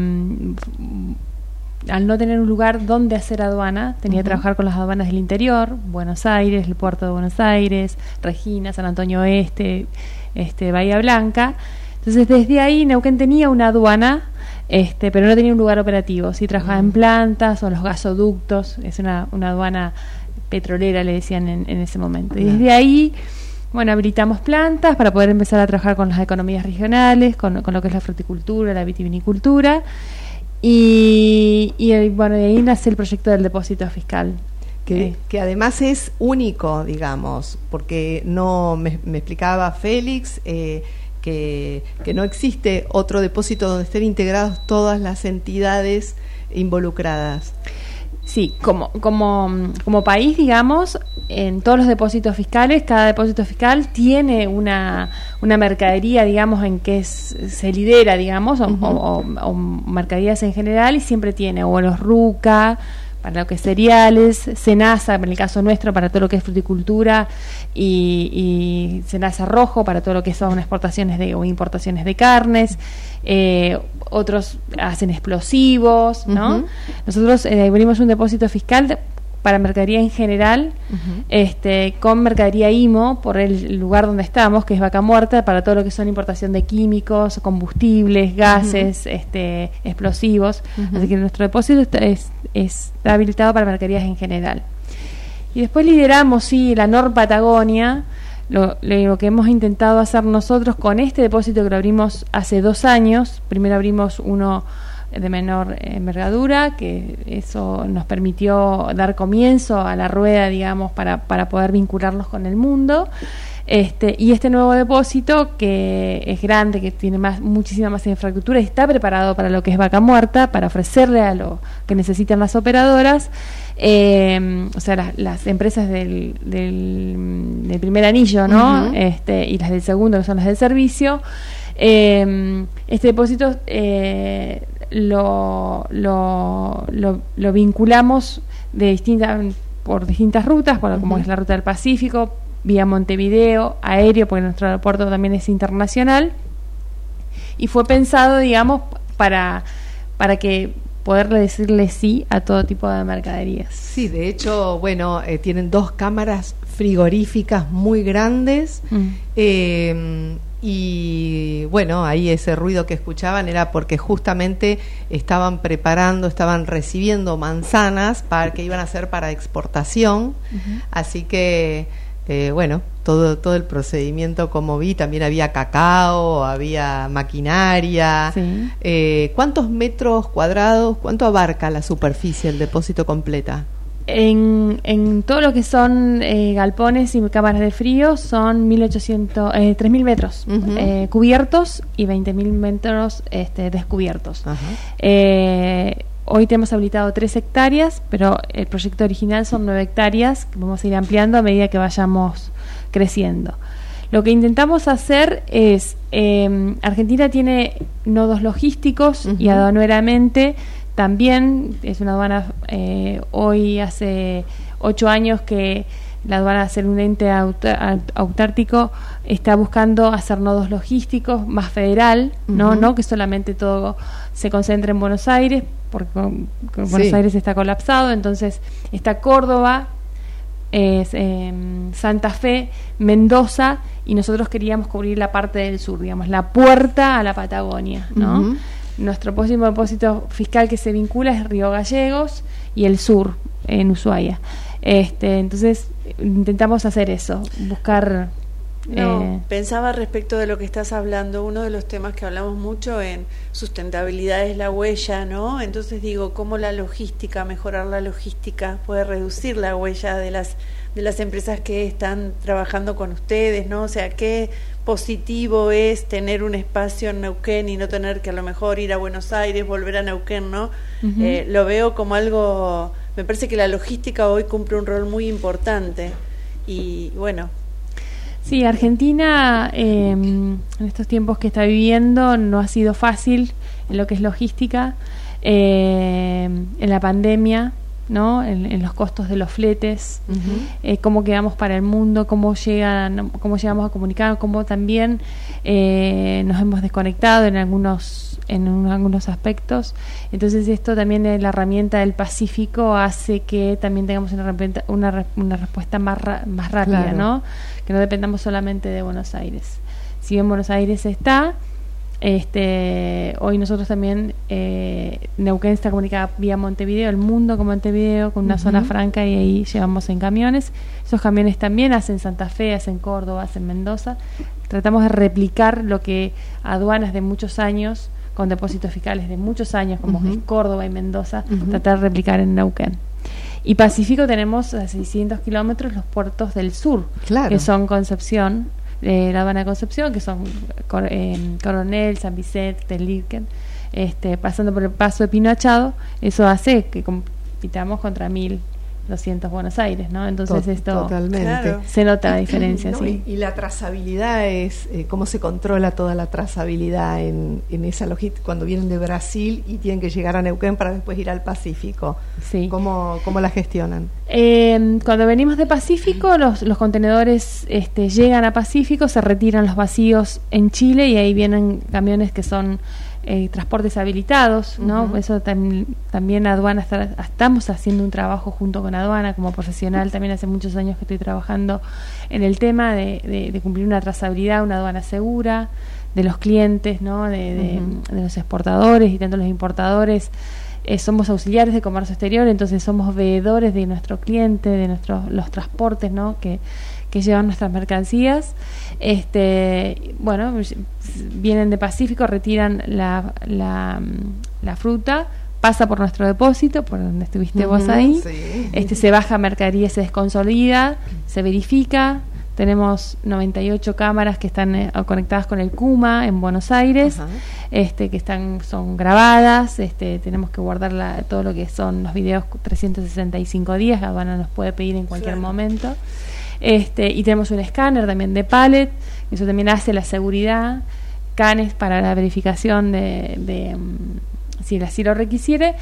al no tener un lugar donde hacer aduana, tenía que trabajar con las aduanas del interior, Buenos Aires, el puerto de Buenos Aires, Regina, San Antonio Oeste, este, Bahía Blanca. Entonces desde ahí Neuquén tenía una aduana, este, pero no tenía un lugar operativo. Sí trabajaba en plantas o los gasoductos, es una, una aduana petrolera, le decían en, en ese momento. Y desde ahí, bueno, habilitamos plantas para poder empezar a trabajar con las economías regionales, con, con lo que es la fruticultura, la vitivinicultura. Y, y, bueno, de ahí nace el proyecto del depósito fiscal.
que,
Eh,
que además es único, digamos, porque no me, me explicaba Félix eh, que, que no existe otro depósito donde estén integradas todas las entidades involucradas.
Sí, como, como, como país, digamos, en todos los depósitos fiscales, cada depósito fiscal tiene una, una mercadería, digamos, en que es- se lidera, digamos, o,
Ujú.
o- o- o mercaderías en general, y siempre tiene o los RUCA, para lo que es cereales, Senasa, en el caso nuestro, para todo lo que es fruticultura, y, y Senasa Rojo, para todo lo que son exportaciones de, o importaciones de carnes, eh, otros hacen explosivos, ¿no? Nosotros eh, abrimos un depósito fiscal de- para mercadería en general, este, con mercadería IMO por el lugar donde estamos, que es Vaca Muerta, para todo lo que son importación de químicos, combustibles, gases, este, explosivos. Así que nuestro depósito está, es, está habilitado para mercaderías en general. Y después lideramos, sí, la NOR Patagonia, lo, lo que hemos intentado hacer nosotros con este depósito que lo abrimos hace dos años. Primero abrimos uno de menor envergadura, que eso nos permitió dar comienzo a la rueda, digamos, para, para poder vincularnos con el mundo. Este, y este nuevo depósito, que es grande, que tiene más, muchísima más infraestructura, está preparado para lo que es vaca muerta, para ofrecerle a lo que necesitan las operadoras, eh, o sea, las, las empresas del, del, del primer anillo, ¿no? Este, y las del segundo, que son las del servicio. Eh, este depósito eh, lo, lo, lo, lo vinculamos de distintas por distintas rutas, por, como es la ruta del Pacífico, vía Montevideo, aéreo, porque nuestro aeropuerto también es internacional, y fue pensado, digamos, para, para que poderle decirle sí a todo tipo de mercaderías.
Sí, de hecho, bueno, eh, tienen dos cámaras frigoríficas muy grandes.
Mm.
Eh, y bueno, ahí ese ruido que escuchaban era porque justamente estaban preparando, estaban recibiendo manzanas para que iban a ser para exportación. Así que, eh, bueno, todo, todo el procedimiento como vi, también había cacao, había maquinaria.
Sí.
Eh, ¿Cuántos metros cuadrados, cuánto abarca la superficie, el depósito completa?
En, en todo lo que son eh, galpones y cámaras de frío son 1800, eh, 3.000 metros eh, cubiertos y 20.000 metros este, descubiertos.
Ajá.
Eh, hoy tenemos habilitado 3 hectáreas, pero el proyecto original son 9 hectáreas que vamos a ir ampliando a medida que vayamos creciendo. Lo que intentamos hacer es, eh, Argentina tiene nodos logísticos y aduaneramente también es una aduana, eh, hoy hace ocho años que la aduana a ser un ente autártico está buscando hacer nodos logísticos más federal, no, no que solamente todo se concentre en Buenos Aires, porque Buenos
Sí.
Aires está colapsado, entonces está Córdoba, es, em, Santa Fe, Mendoza, y nosotros queríamos cubrir la parte del sur, digamos, la puerta a la Patagonia, ¿no? Nuestro próximo depósito fiscal que se vincula es Río Gallegos y el sur, en Ushuaia. Este, entonces, intentamos hacer eso, buscar
No,
Eh,
pensaba respecto de lo que estás hablando, uno de los temas que hablamos mucho en sustentabilidad es la huella, ¿no? Entonces digo, cómo la logística, mejorar la logística puede reducir la huella de las de las empresas que están trabajando con ustedes, ¿no? O sea, qué positivo es tener un espacio en Neuquén y no tener que a lo mejor ir a Buenos Aires, volver a Neuquén, ¿no? Eh, lo veo como algo, me parece que la logística hoy cumple un rol muy importante y bueno,
Sí, Argentina eh, en estos tiempos que está viviendo no ha sido fácil en lo que es logística, eh, en la pandemia, ¿no? En, en los costos de los fletes, eh, cómo quedamos para el mundo, cómo llegan, cómo llegamos a comunicar, cómo también eh, nos hemos desconectado en algunos en un- algunos aspectos. Entonces esto también eh, la herramienta del Pacífico hace que también tengamos una, una, una respuesta más, ra- más rápida,
Claro.
¿no? Que no dependamos solamente de Buenos Aires. Si bien Buenos Aires está, este, hoy nosotros también, eh, Neuquén está comunicada vía Montevideo, el mundo con Montevideo, con una zona franca y ahí llevamos en camiones. Esos camiones también hacen Santa Fe, hacen Córdoba, hacen Mendoza. Tratamos de replicar lo que aduanas de muchos años, con depósitos fiscales de muchos años, como
Ujú.
es Córdoba y Mendoza, tratar de replicar en Neuquén. Y Pacífico tenemos a 600 kilómetros los puertos del sur,
Claro.
que son Concepción, eh, la Habana Concepción, que son eh, Coronel, San Vicente, Telirken, este, pasando por el paso de Pino Achado, eso hace que compitamos contra 1200 Buenos Aires, ¿no? Entonces
To-
esto
totalmente.
Se nota la diferencia,
No,
sí.
y, y la trazabilidad es, eh, ¿cómo se controla toda la trazabilidad en, en esa logística cuando vienen de Brasil y tienen que llegar a Neuquén para después ir al Pacífico?
Sí.
¿Cómo, cómo la gestionan?
Eh, cuando venimos de Pacífico, los, los contenedores este, llegan a Pacífico, se retiran los vacíos en Chile y ahí vienen camiones que son eh, transportes habilitados, ¿no? Eso tam- también aduana está- estamos haciendo un trabajo junto con aduana como profesional. También hace muchos años que estoy trabajando en el tema de, de- de cumplir una trazabilidad, una aduana segura de los clientes, ¿no? De, de los exportadores y tanto los importadores eh, somos auxiliares de comercio exterior, entonces somos veedores de nuestro cliente, de nuestros los transportes, ¿no? Que, que llevan nuestras mercancías. Este, bueno, vienen de Pacífico, retiran la, la, la fruta, pasa por nuestro depósito, por donde estuviste vos ahí.
sí.
Este se baja mercadería, se desconsolida, se verifica. Tenemos 98 cámaras que están eh, conectadas con el CUMA en Buenos Aires, este, que están son grabadas. Este, tenemos que guardar la- todo lo que son los videos 365 días. La aduana nos puede pedir en cualquier
Claro.
momento. Este, y tenemos un escáner también de pallet, eso también hace la seguridad, canes para la verificación de, de, mm, si así lo requisiere,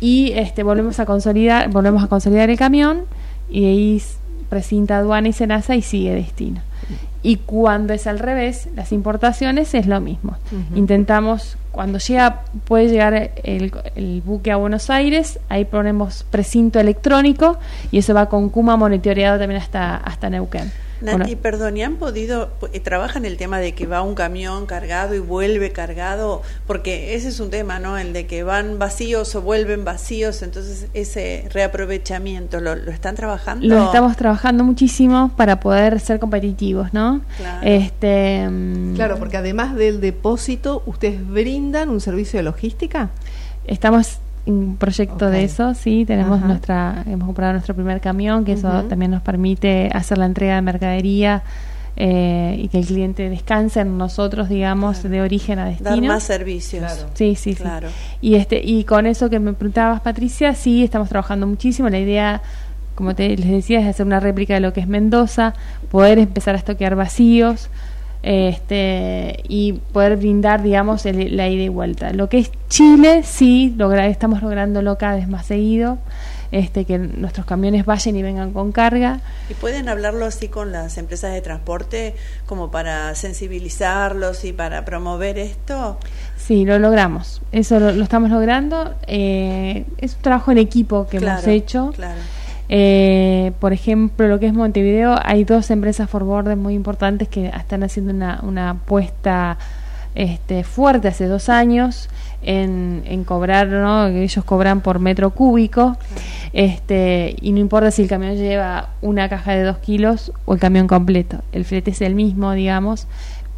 y este volvemos a consolidar, volvemos a consolidar el camión y ahí precinta aduana y cenaza y sigue destino. Y cuando es al revés, las importaciones es lo mismo. Intentamos, cuando llega, puede llegar el, el buque a Buenos Aires, ahí ponemos precinto electrónico y eso va con Kuma monitoreado también hasta, hasta Neuquén.
Nati,
Bueno,
perdón, ¿y han podido, eh, trabajan el tema de que va un camión cargado y vuelve cargado? Porque ese es un tema, ¿no? El de que van vacíos o vuelven vacíos, entonces ese reaprovechamiento, ¿lo, lo están trabajando?
lo estamos trabajando muchísimo para poder ser competitivos, ¿no?
Claro.
Este, mm,
Claro, porque además del depósito, ¿ustedes brindan un servicio de logística?
Estamos un proyecto de eso, sí, tenemos
Ajá.
nuestra, hemos comprado nuestro primer camión, que eso también nos permite hacer la entrega de mercadería eh, y que el cliente descanse en nosotros, digamos, de origen a destino.
Dar más servicios.
Claro.
Sí, sí, sí.
Claro.
Y este y con eso que me preguntabas, Patricia, sí, estamos trabajando muchísimo. La idea, como te les decía, es hacer una réplica de lo que es Mendoza, poder empezar a estoquear vacíos este y poder brindar, digamos, el- la ida y vuelta. Lo que es Chile, sí, logra, estamos lográndolo cada vez más seguido. Este, que nuestros camiones vayan y vengan con carga.
¿Y pueden hablarlo así con las empresas de transporte como para sensibilizarlos y para promover esto?
Sí, lo logramos. Eso lo, lo estamos logrando. Eh, es un trabajo en equipo que hemos hecho.
Claro.
Eh, por ejemplo, lo que es Montevideo, hay dos empresas forwarders muy importantes que están haciendo una, una apuesta este, fuerte hace dos años en, cobrar, ¿no? Ellos cobran por metro cúbico, este, y no importa si el camión lleva una caja de dos kilos o el camión completo, el flete es el mismo, digamos,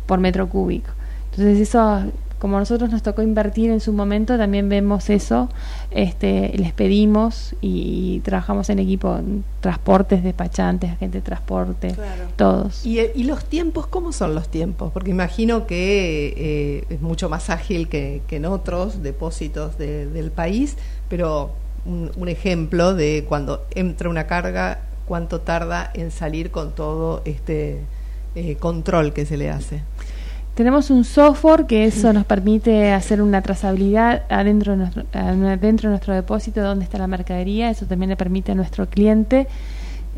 por metro cúbico. Entonces eso, como a nosotros nos tocó invertir en su momento, también vemos eso, este, les pedimos y, trabajamos en equipo, transportes, despachantes, agente de transporte, todos.
¿Y, y los tiempos, cómo son los tiempos? Porque imagino que eh, es mucho más ágil que, que en otros depósitos de- del país, pero un, un ejemplo de cuando entra una carga, cuánto tarda en salir con todo este eh, control que se le hace.
Tenemos un software que eso nos permite hacer una trazabilidad adentro de nuestro, adentro de nuestro depósito dónde está la mercadería. Eso también le permite a nuestro cliente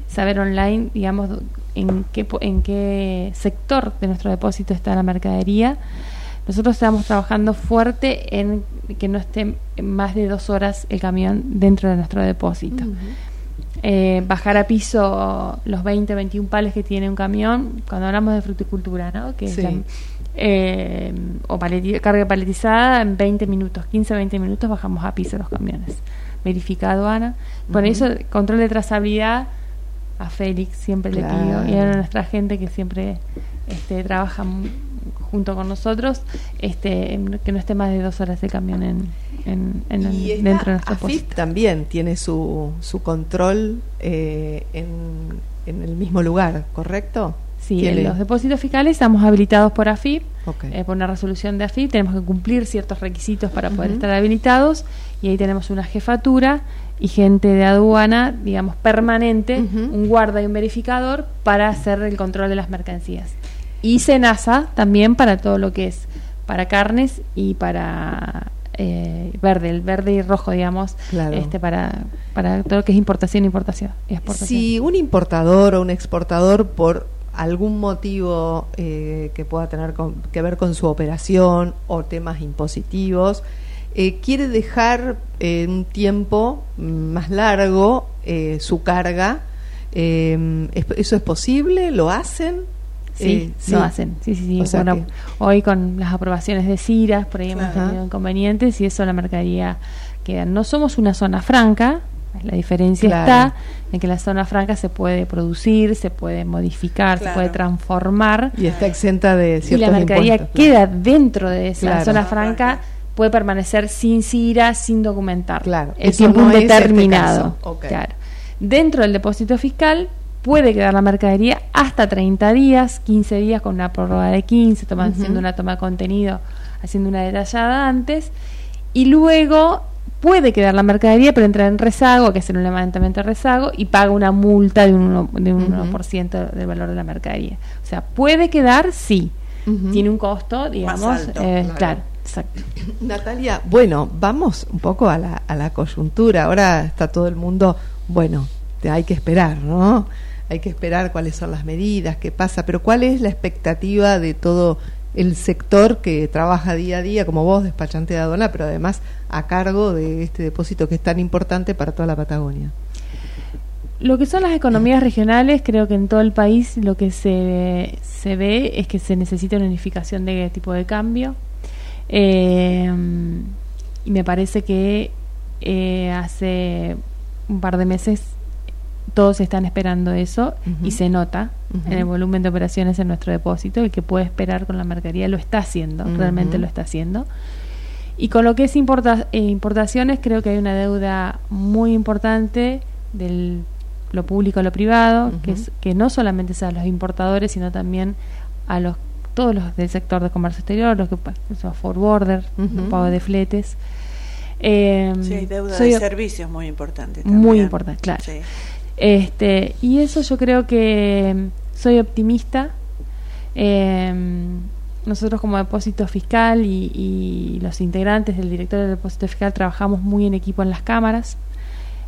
saber online, digamos, en qué, en qué sector de nuestro depósito está la mercadería. Nosotros estamos trabajando fuerte en que no esté más de dos horas el camión dentro de nuestro depósito. Eh, bajar a piso los 20, 21 pales que tiene un camión, cuando hablamos de fruticultura, ¿no? Que es
Sí.
la- eh, o paleti- carga paletizada en 20 minutos, 15, 20 minutos bajamos a piso los camiones. Verifica aduana. Por eso, control de trazabilidad a Félix siempre le pido y a nuestra gente que siempre este, trabaja junto con nosotros, este, que no esté más de dos horas el camión en, en, en-
Y
dentro de nuestro
AFIP también tiene su, su control eh, en, en el mismo lugar, ¿correcto?
Sí, en los depósitos fiscales estamos habilitados por AFIP, eh, por una resolución de AFIP, tenemos que cumplir ciertos requisitos para poder estar habilitados y ahí tenemos una jefatura y gente de aduana, digamos, permanente, un guarda y un verificador para hacer el control de las mercancías. Y SENASA también para todo lo que es para carnes y para eh, verde, el verde y rojo, digamos,
Claro.
este para, para todo lo que es importación, importación y exportación.
Si un importador o un exportador por algún motivo eh, que pueda tener con- que ver con su operación o temas impositivos, eh, quiere dejar eh, un tiempo más largo eh, su carga, eh, ¿es- ¿eso es posible? ¿Lo hacen?
Sí, lo hacen. Sí, sí, sí.
O sea
Bueno, hoy con las aprobaciones de CIRAS, por ahí hemos
Ajá.
tenido inconvenientes y eso la mercadería queda. No somos una zona franca, la diferencia
Claro.
está en que la zona franca se puede producir, se puede modificar, se puede transformar.
Y está exenta de
Y
ciertos
la mercadería
impuestos,
queda dentro de esa zona franca, puede permanecer sin CIRA, sin documentar.
Claro,
El tiempo
no es este. Ok.
Claro. Dentro del depósito fiscal puede quedar la mercadería hasta 30 días, 15 días con una prórroga de 15, toma- haciendo una toma de contenido, haciendo una detallada antes, y luego puede quedar la mercadería, pero entra en rezago, que es un levantamiento de rezago, y paga una multa de un, uno- de un
Ujú.
1% del valor de la mercadería. O sea, puede quedar, sí. Tiene un costo, digamos,
alto,
eh,
claro.
claro, exacto.
Natalia, bueno, vamos un poco a la, a la coyuntura. Ahora está todo el mundo, bueno, te hay que esperar, ¿no? Hay que esperar cuáles son las medidas, qué pasa, pero ¿cuál es la expectativa de todo el sector que trabaja día a día, como vos, despachante de aduana, pero además a cargo de este depósito que es tan importante para toda la Patagonia?
Lo que son las economías regionales, creo que en todo el país lo que se, se ve es que se necesita una unificación de tipo de cambio. Eh, y me parece que eh, hace un par de meses todos están esperando eso y se nota en el volumen de operaciones en nuestro depósito. El que puede esperar con la mercadería lo está haciendo, realmente lo está haciendo. Y con lo que es importa- eh, importaciones, creo que hay una deuda muy importante del lo público a lo privado, que, es, que no solamente es a los importadores, sino también a los todos los del sector de comercio exterior, los que son forwarder,
Ujú.
pago de fletes. Eh,
Sí, hay deuda
soy
de servicios muy importante.
muy
también.
importante, claro.
Sí.
Este, y eso yo creo que mm, soy optimista. Eh, nosotros como depósito fiscal y, y los integrantes del director del depósito fiscal trabajamos muy en equipo en las cámaras.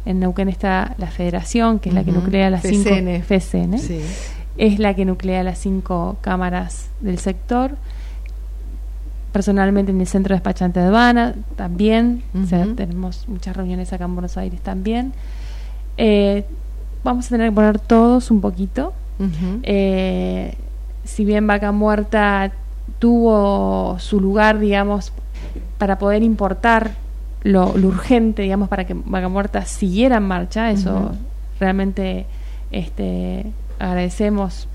En Neuquén está la federación, que es la que nuclea las cinco
FCN. Sí.
Es la que nuclea las cinco cámaras del sector. Personalmente en el centro despachante de aduana también. O sea,
Ujú.
tenemos muchas reuniones acá en Buenos Aires también. Eh, vamos a tener que poner todos un poquito. Eh, si bien Vaca Muerta tuvo su lugar, digamos, para poder importar lo, lo urgente, digamos, para que Vaca Muerta siguiera en marcha. Eso realmente este, agradecemos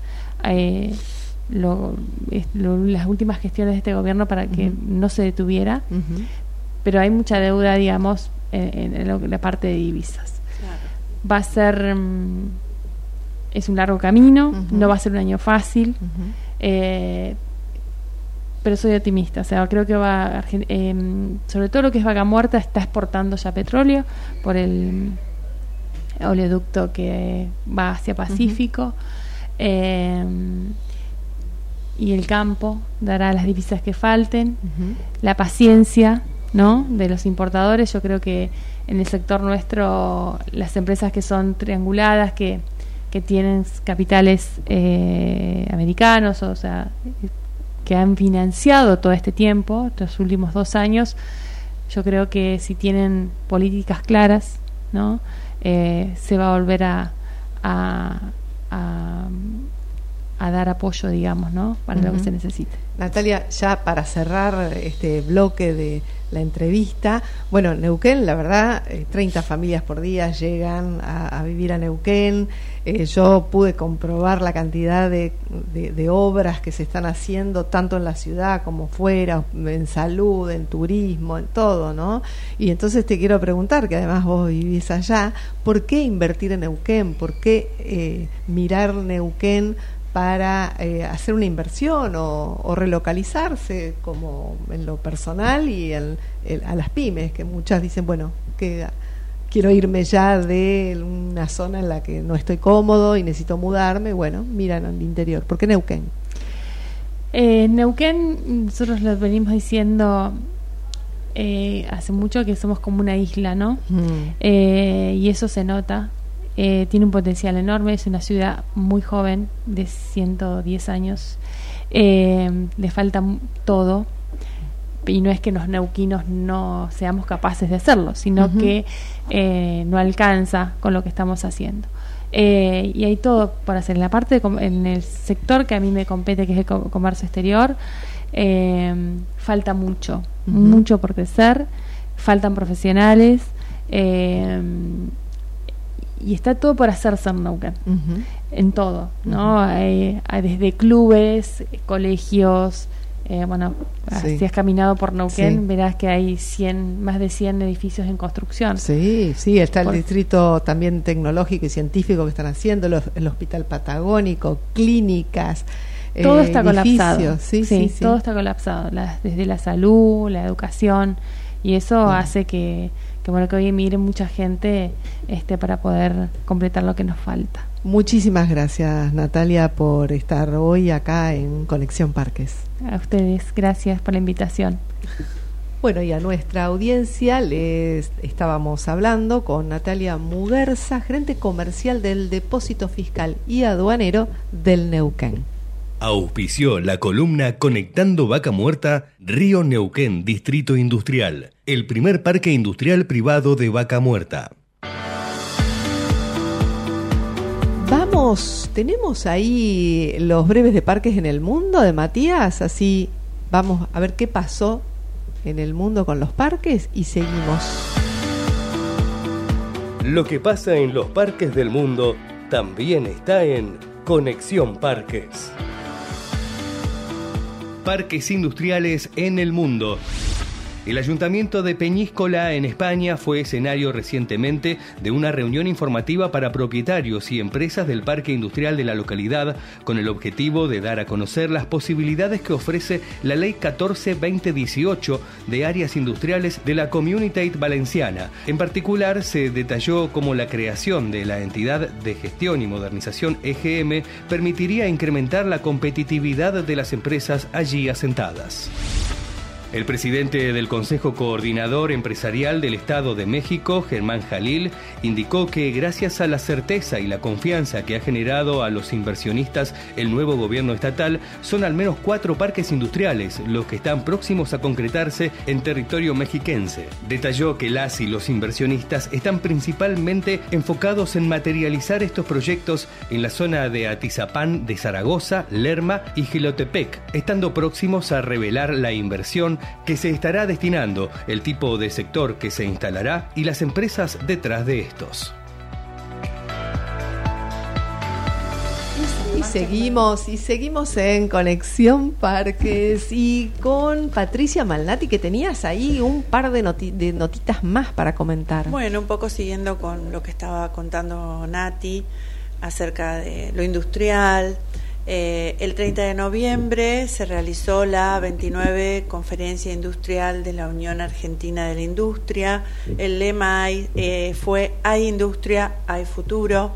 eh, lo- las últimas gestiones de este gobierno para que no se detuviera. Pero hay mucha deuda, digamos, en, en lo- la parte de divisas. Va a ser. mm, es un largo camino, no va a ser un año fácil. Eh, pero soy optimista, o sea, creo que va, em, sobre todo lo que es Vaca Muerta, está exportando ya petróleo por el oleoducto que va hacia Pacífico. Em, y el campo dará las divisas que falten. La paciencia ¿no? de los importadores, yo creo que en el sector nuestro, las empresas que son trianguladas, que, que tienen capitales eh, americanos, o sea, que han financiado todo este tiempo, estos últimos dos años, yo creo que si tienen políticas claras, ¿no? Eh, se va a volver a, a, a- a dar apoyo, digamos, ¿no? Para lo que se necesite.
Natalia, ya para cerrar este bloque de la entrevista, bueno, Neuquén, la verdad, eh, 30 familias por día llegan a, a vivir a Neuquén. Eh, yo pude comprobar la cantidad de, de- de obras que se están haciendo, tanto en la ciudad como fuera, en salud, en turismo, en todo, ¿no? Y entonces te quiero preguntar, que además vos vivís allá, ¿por qué invertir en Neuquén? ¿Por qué eh, mirar Neuquén? Para eh, hacer una inversión o, o relocalizarse como en lo personal y en- el- a las pymes, que muchas dicen, bueno, que quiero irme ya de una zona en la que no estoy cómodo y necesito mudarme, bueno, miran al interior. ¿Por qué Neuquén?
Eh, Neuquén, nosotros lo venimos diciendo eh, hace mucho que somos como una isla, ¿no?
Mm.
Eh, y eso se nota. Eh, tiene un potencial enorme, es una ciudad muy joven, de 110 años. Eh, le falta todo. Y no es que los neuquinos no seamos capaces de hacerlo, sino que eh, no alcanza con lo que estamos haciendo. Eh, y hay todo por hacer. En la parte, de en el sector que a mí me compete, que es el co- comercio exterior, falta mucho, mucho por crecer, faltan profesionales. eh, y está todo por hacerse en Neuquén,
Ujú.
en todo, ¿no? Hay- hay desde clubes, colegios, eh, bueno,
Sí.
si has caminado por Neuquén,
Sí.
verás que hay 100, más de 100 edificios en construcción.
Sí, sí, está el distrito también tecnológico y científico que están haciendo, los- el Hospital Patagónico, clínicas.
Todo
eh,
está colapsado.
edificios. Sí, sí.
todo está colapsado, la- desde la salud, la educación, y eso hace que, que, bueno, que hoy emigre mucha gente este, para poder completar lo que nos falta.
Muchísimas gracias, Natalia, por estar hoy acá en Conexión Parques.
A ustedes, gracias por la invitación.
Bueno, y a nuestra audiencia les estábamos hablando con Natalia Muguerza, gerente comercial del Depósito Fiscal y Aduanero del Neuquén.
Auspició la columna Conectando Vaca Muerta, Río Neuquén, Distrito Industrial, el primer parque industrial privado de Vaca Muerta.
Vamos, tenemos ahí los breves de parques en el mundo de Matías, así vamos a ver qué pasó en el mundo con los parques y seguimos.
Lo que pasa en los parques del mundo también está en Conexión Parques. Parques industriales en el mundo. El ayuntamiento de Peñíscola en España fue escenario recientemente de una reunión informativa para propietarios y empresas del parque industrial de la localidad con el objetivo de dar a conocer las posibilidades que ofrece la Ley 14-2018 de áreas industriales de la Comunitat Valenciana. En particular se detalló cómo la creación de la entidad de gestión y modernización EGM permitiría incrementar la competitividad de las empresas allí asentadas. El presidente del Consejo Coordinador Empresarial del Estado de México, Germán Jalil, indicó que gracias a la certeza y la confianza que ha generado a los inversionistas el nuevo gobierno estatal, son al menos cuatro parques industriales los que están próximos a concretarse en territorio mexiquense. Detalló que las y los inversionistas están principalmente enfocados en materializar estos proyectos en la zona de Atizapán de Zaragoza, Lerma y Gilotepec, estando próximos a revelar la inversión que se estará destinando, el tipo de sector que se instalará y las empresas detrás de estos.
Y seguimos, y seguimos en Conexión Parques y con Patricia Malnati, que tenías ahí un par de, noti- de notitas más para comentar.
Bueno, un poco siguiendo con lo que estaba contando Nati acerca de lo industrial. Eh, el 30 de noviembre se realizó la 29 Conferencia Industrial de la Unión Argentina de la Industria. El lema eh, fue Hay industria, hay futuro.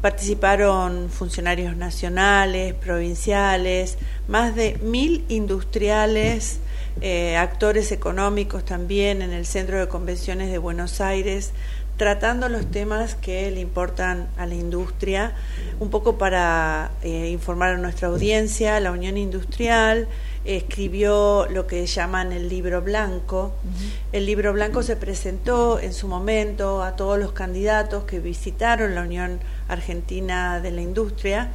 Participaron funcionarios nacionales, provinciales, más de mil industriales, eh, actores económicos también en el Centro de Convenciones de Buenos Aires, tratando los temas que le importan a la industria, un poco para eh, informar a nuestra audiencia. La Unión Industrial escribió lo que llaman el libro blanco. El libro blanco se presentó en su momento a todos los candidatos que visitaron la Unión Argentina de la Industria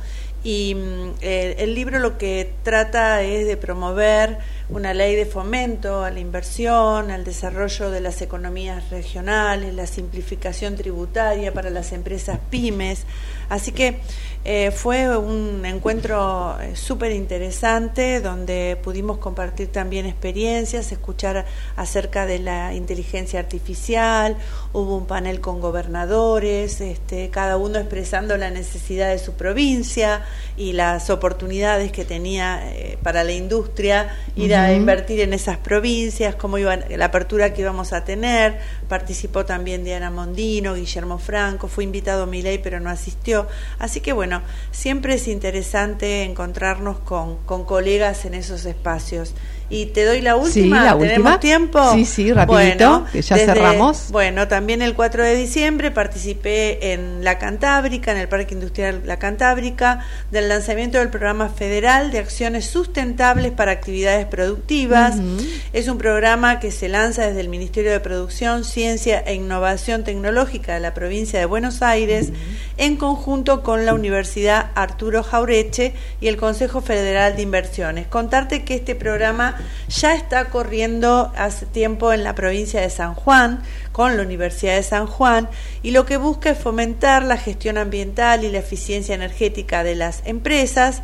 y mm, el, libro lo que trata es de promover una ley de fomento a la inversión, al desarrollo de las economías regionales, la simplificación tributaria para las empresas pymes. Así que eh, fue un encuentro eh, súper interesante donde pudimos compartir también experiencias, escuchar acerca de la inteligencia artificial, hubo un panel con gobernadores, este, cada uno expresando la necesidad de su provincia y las oportunidades que tenía eh, para la industria ir a invertir en esas provincias, cómo iban, la apertura que íbamos a tener. Participó también Diana Mondino, Guillermo Franco, fue invitado Milei pero no asistió. Así que bueno, siempre es interesante encontrarnos con, con colegas en esos espacios. Y te doy la última,
la
¿tenemos
última.
tiempo?
Sí, sí, rapidito, que ya cerramos.
Bueno, también el 4 de diciembre participé en La Cantábrica, en el Parque Industrial La Cantábrica, del lanzamiento del programa federal de acciones sustentables para actividades productivas. Es un programa que se lanza desde el Ministerio de Producción, Ciencia e Innovación Tecnológica de la provincia de Buenos Aires, en conjunto con la Universidad Arturo Jaureche y el Consejo Federal de Inversiones. Contarte que este programa ya está corriendo hace tiempo en la provincia de San Juan, con la Universidad de San Juan, y lo que busca es fomentar la gestión ambiental y la eficiencia energética de las empresas.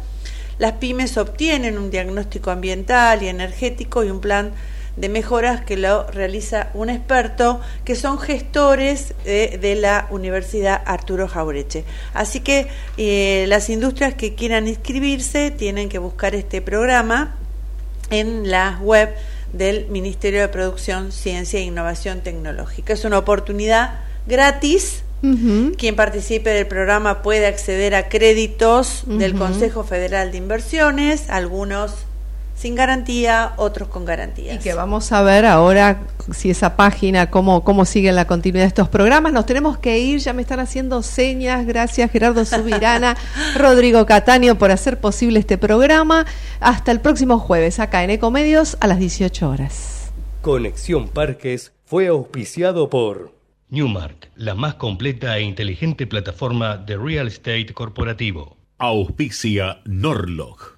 Las pymes obtienen un diagnóstico ambiental y energético y un plan de mejoras que lo realiza un experto que son gestores de, la Universidad Arturo Jaureche. Así que eh, las industrias que quieran inscribirse tienen que buscar este programa en la web del Ministerio de Producción, Ciencia e Innovación Tecnológica. Es una oportunidad gratis. Quien participe del programa puede acceder a créditos del. Consejo Federal de Inversiones, algunos sin garantía, otros con garantías.
Y que vamos a ver ahora si esa página, cómo, cómo sigue la continuidad de estos programas. Nos tenemos que ir, ya me están haciendo señas. Gracias Gerardo Subirana, Rodrigo Cataño por hacer posible este programa. Hasta el próximo jueves, acá en Ecomedios a las 18 horas.
Conexión Parques fue auspiciado por Newmark, la más completa e inteligente plataforma de real estate corporativo.
Auspicia Norlog,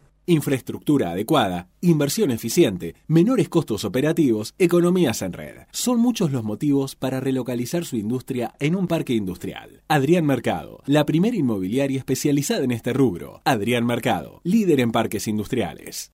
Infraestructura adecuada, inversión eficiente, menores costos operativos, economías en red. Son muchos los motivos para relocalizar su industria en un parque industrial. Adrián Mercado, la primera inmobiliaria especializada en este rubro. Adrián Mercado, líder en parques industriales.